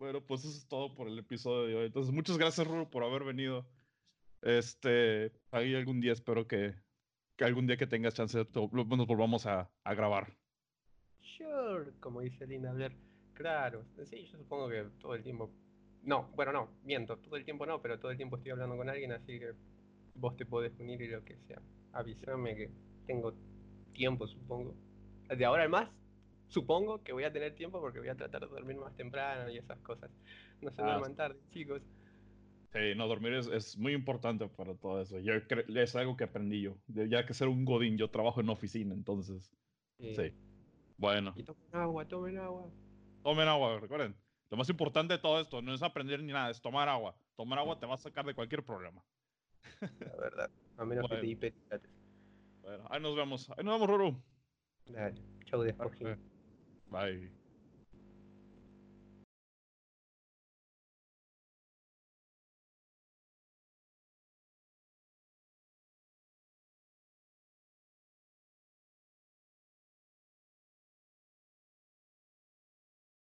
Speaker 1: Bueno, pues eso es todo por el episodio de hoy. Entonces, muchas gracias, Ruru, por haber venido. Este, ahí algún día espero que, que algún día que tengas chance lo- nos volvamos a, a grabar.
Speaker 2: Sure, como dice Lina Blair. Claro, sí, yo supongo que todo el tiempo. No, bueno, no, miento, todo el tiempo no, pero todo el tiempo estoy hablando con alguien, así que vos te podés unir y lo que sea. Avísame que tengo tiempo, supongo. De ahora en más, supongo que voy a tener tiempo porque voy a tratar de dormir más temprano y esas cosas. No se
Speaker 1: Ah,
Speaker 2: duerman tarde, chicos.
Speaker 1: Sí, no, dormir es, es muy importante para todo eso. Yo es algo que aprendí yo. Ya que ser un godín, yo trabajo en oficina, entonces.
Speaker 2: Eh,
Speaker 1: Sí. Bueno,
Speaker 2: Y tomen agua, tomen agua.
Speaker 1: tomen agua, recuerden. Lo más importante de todo esto no es aprender ni nada, es tomar agua. Tomar agua te va a sacar de cualquier problema.
Speaker 2: La verdad. A menos que te
Speaker 1: Bueno.
Speaker 2: hiperhidrates.
Speaker 1: Bueno, ahí nos vemos. Ahí nos vemos, Ruru.
Speaker 2: Dale, chau despojín.
Speaker 1: Bye.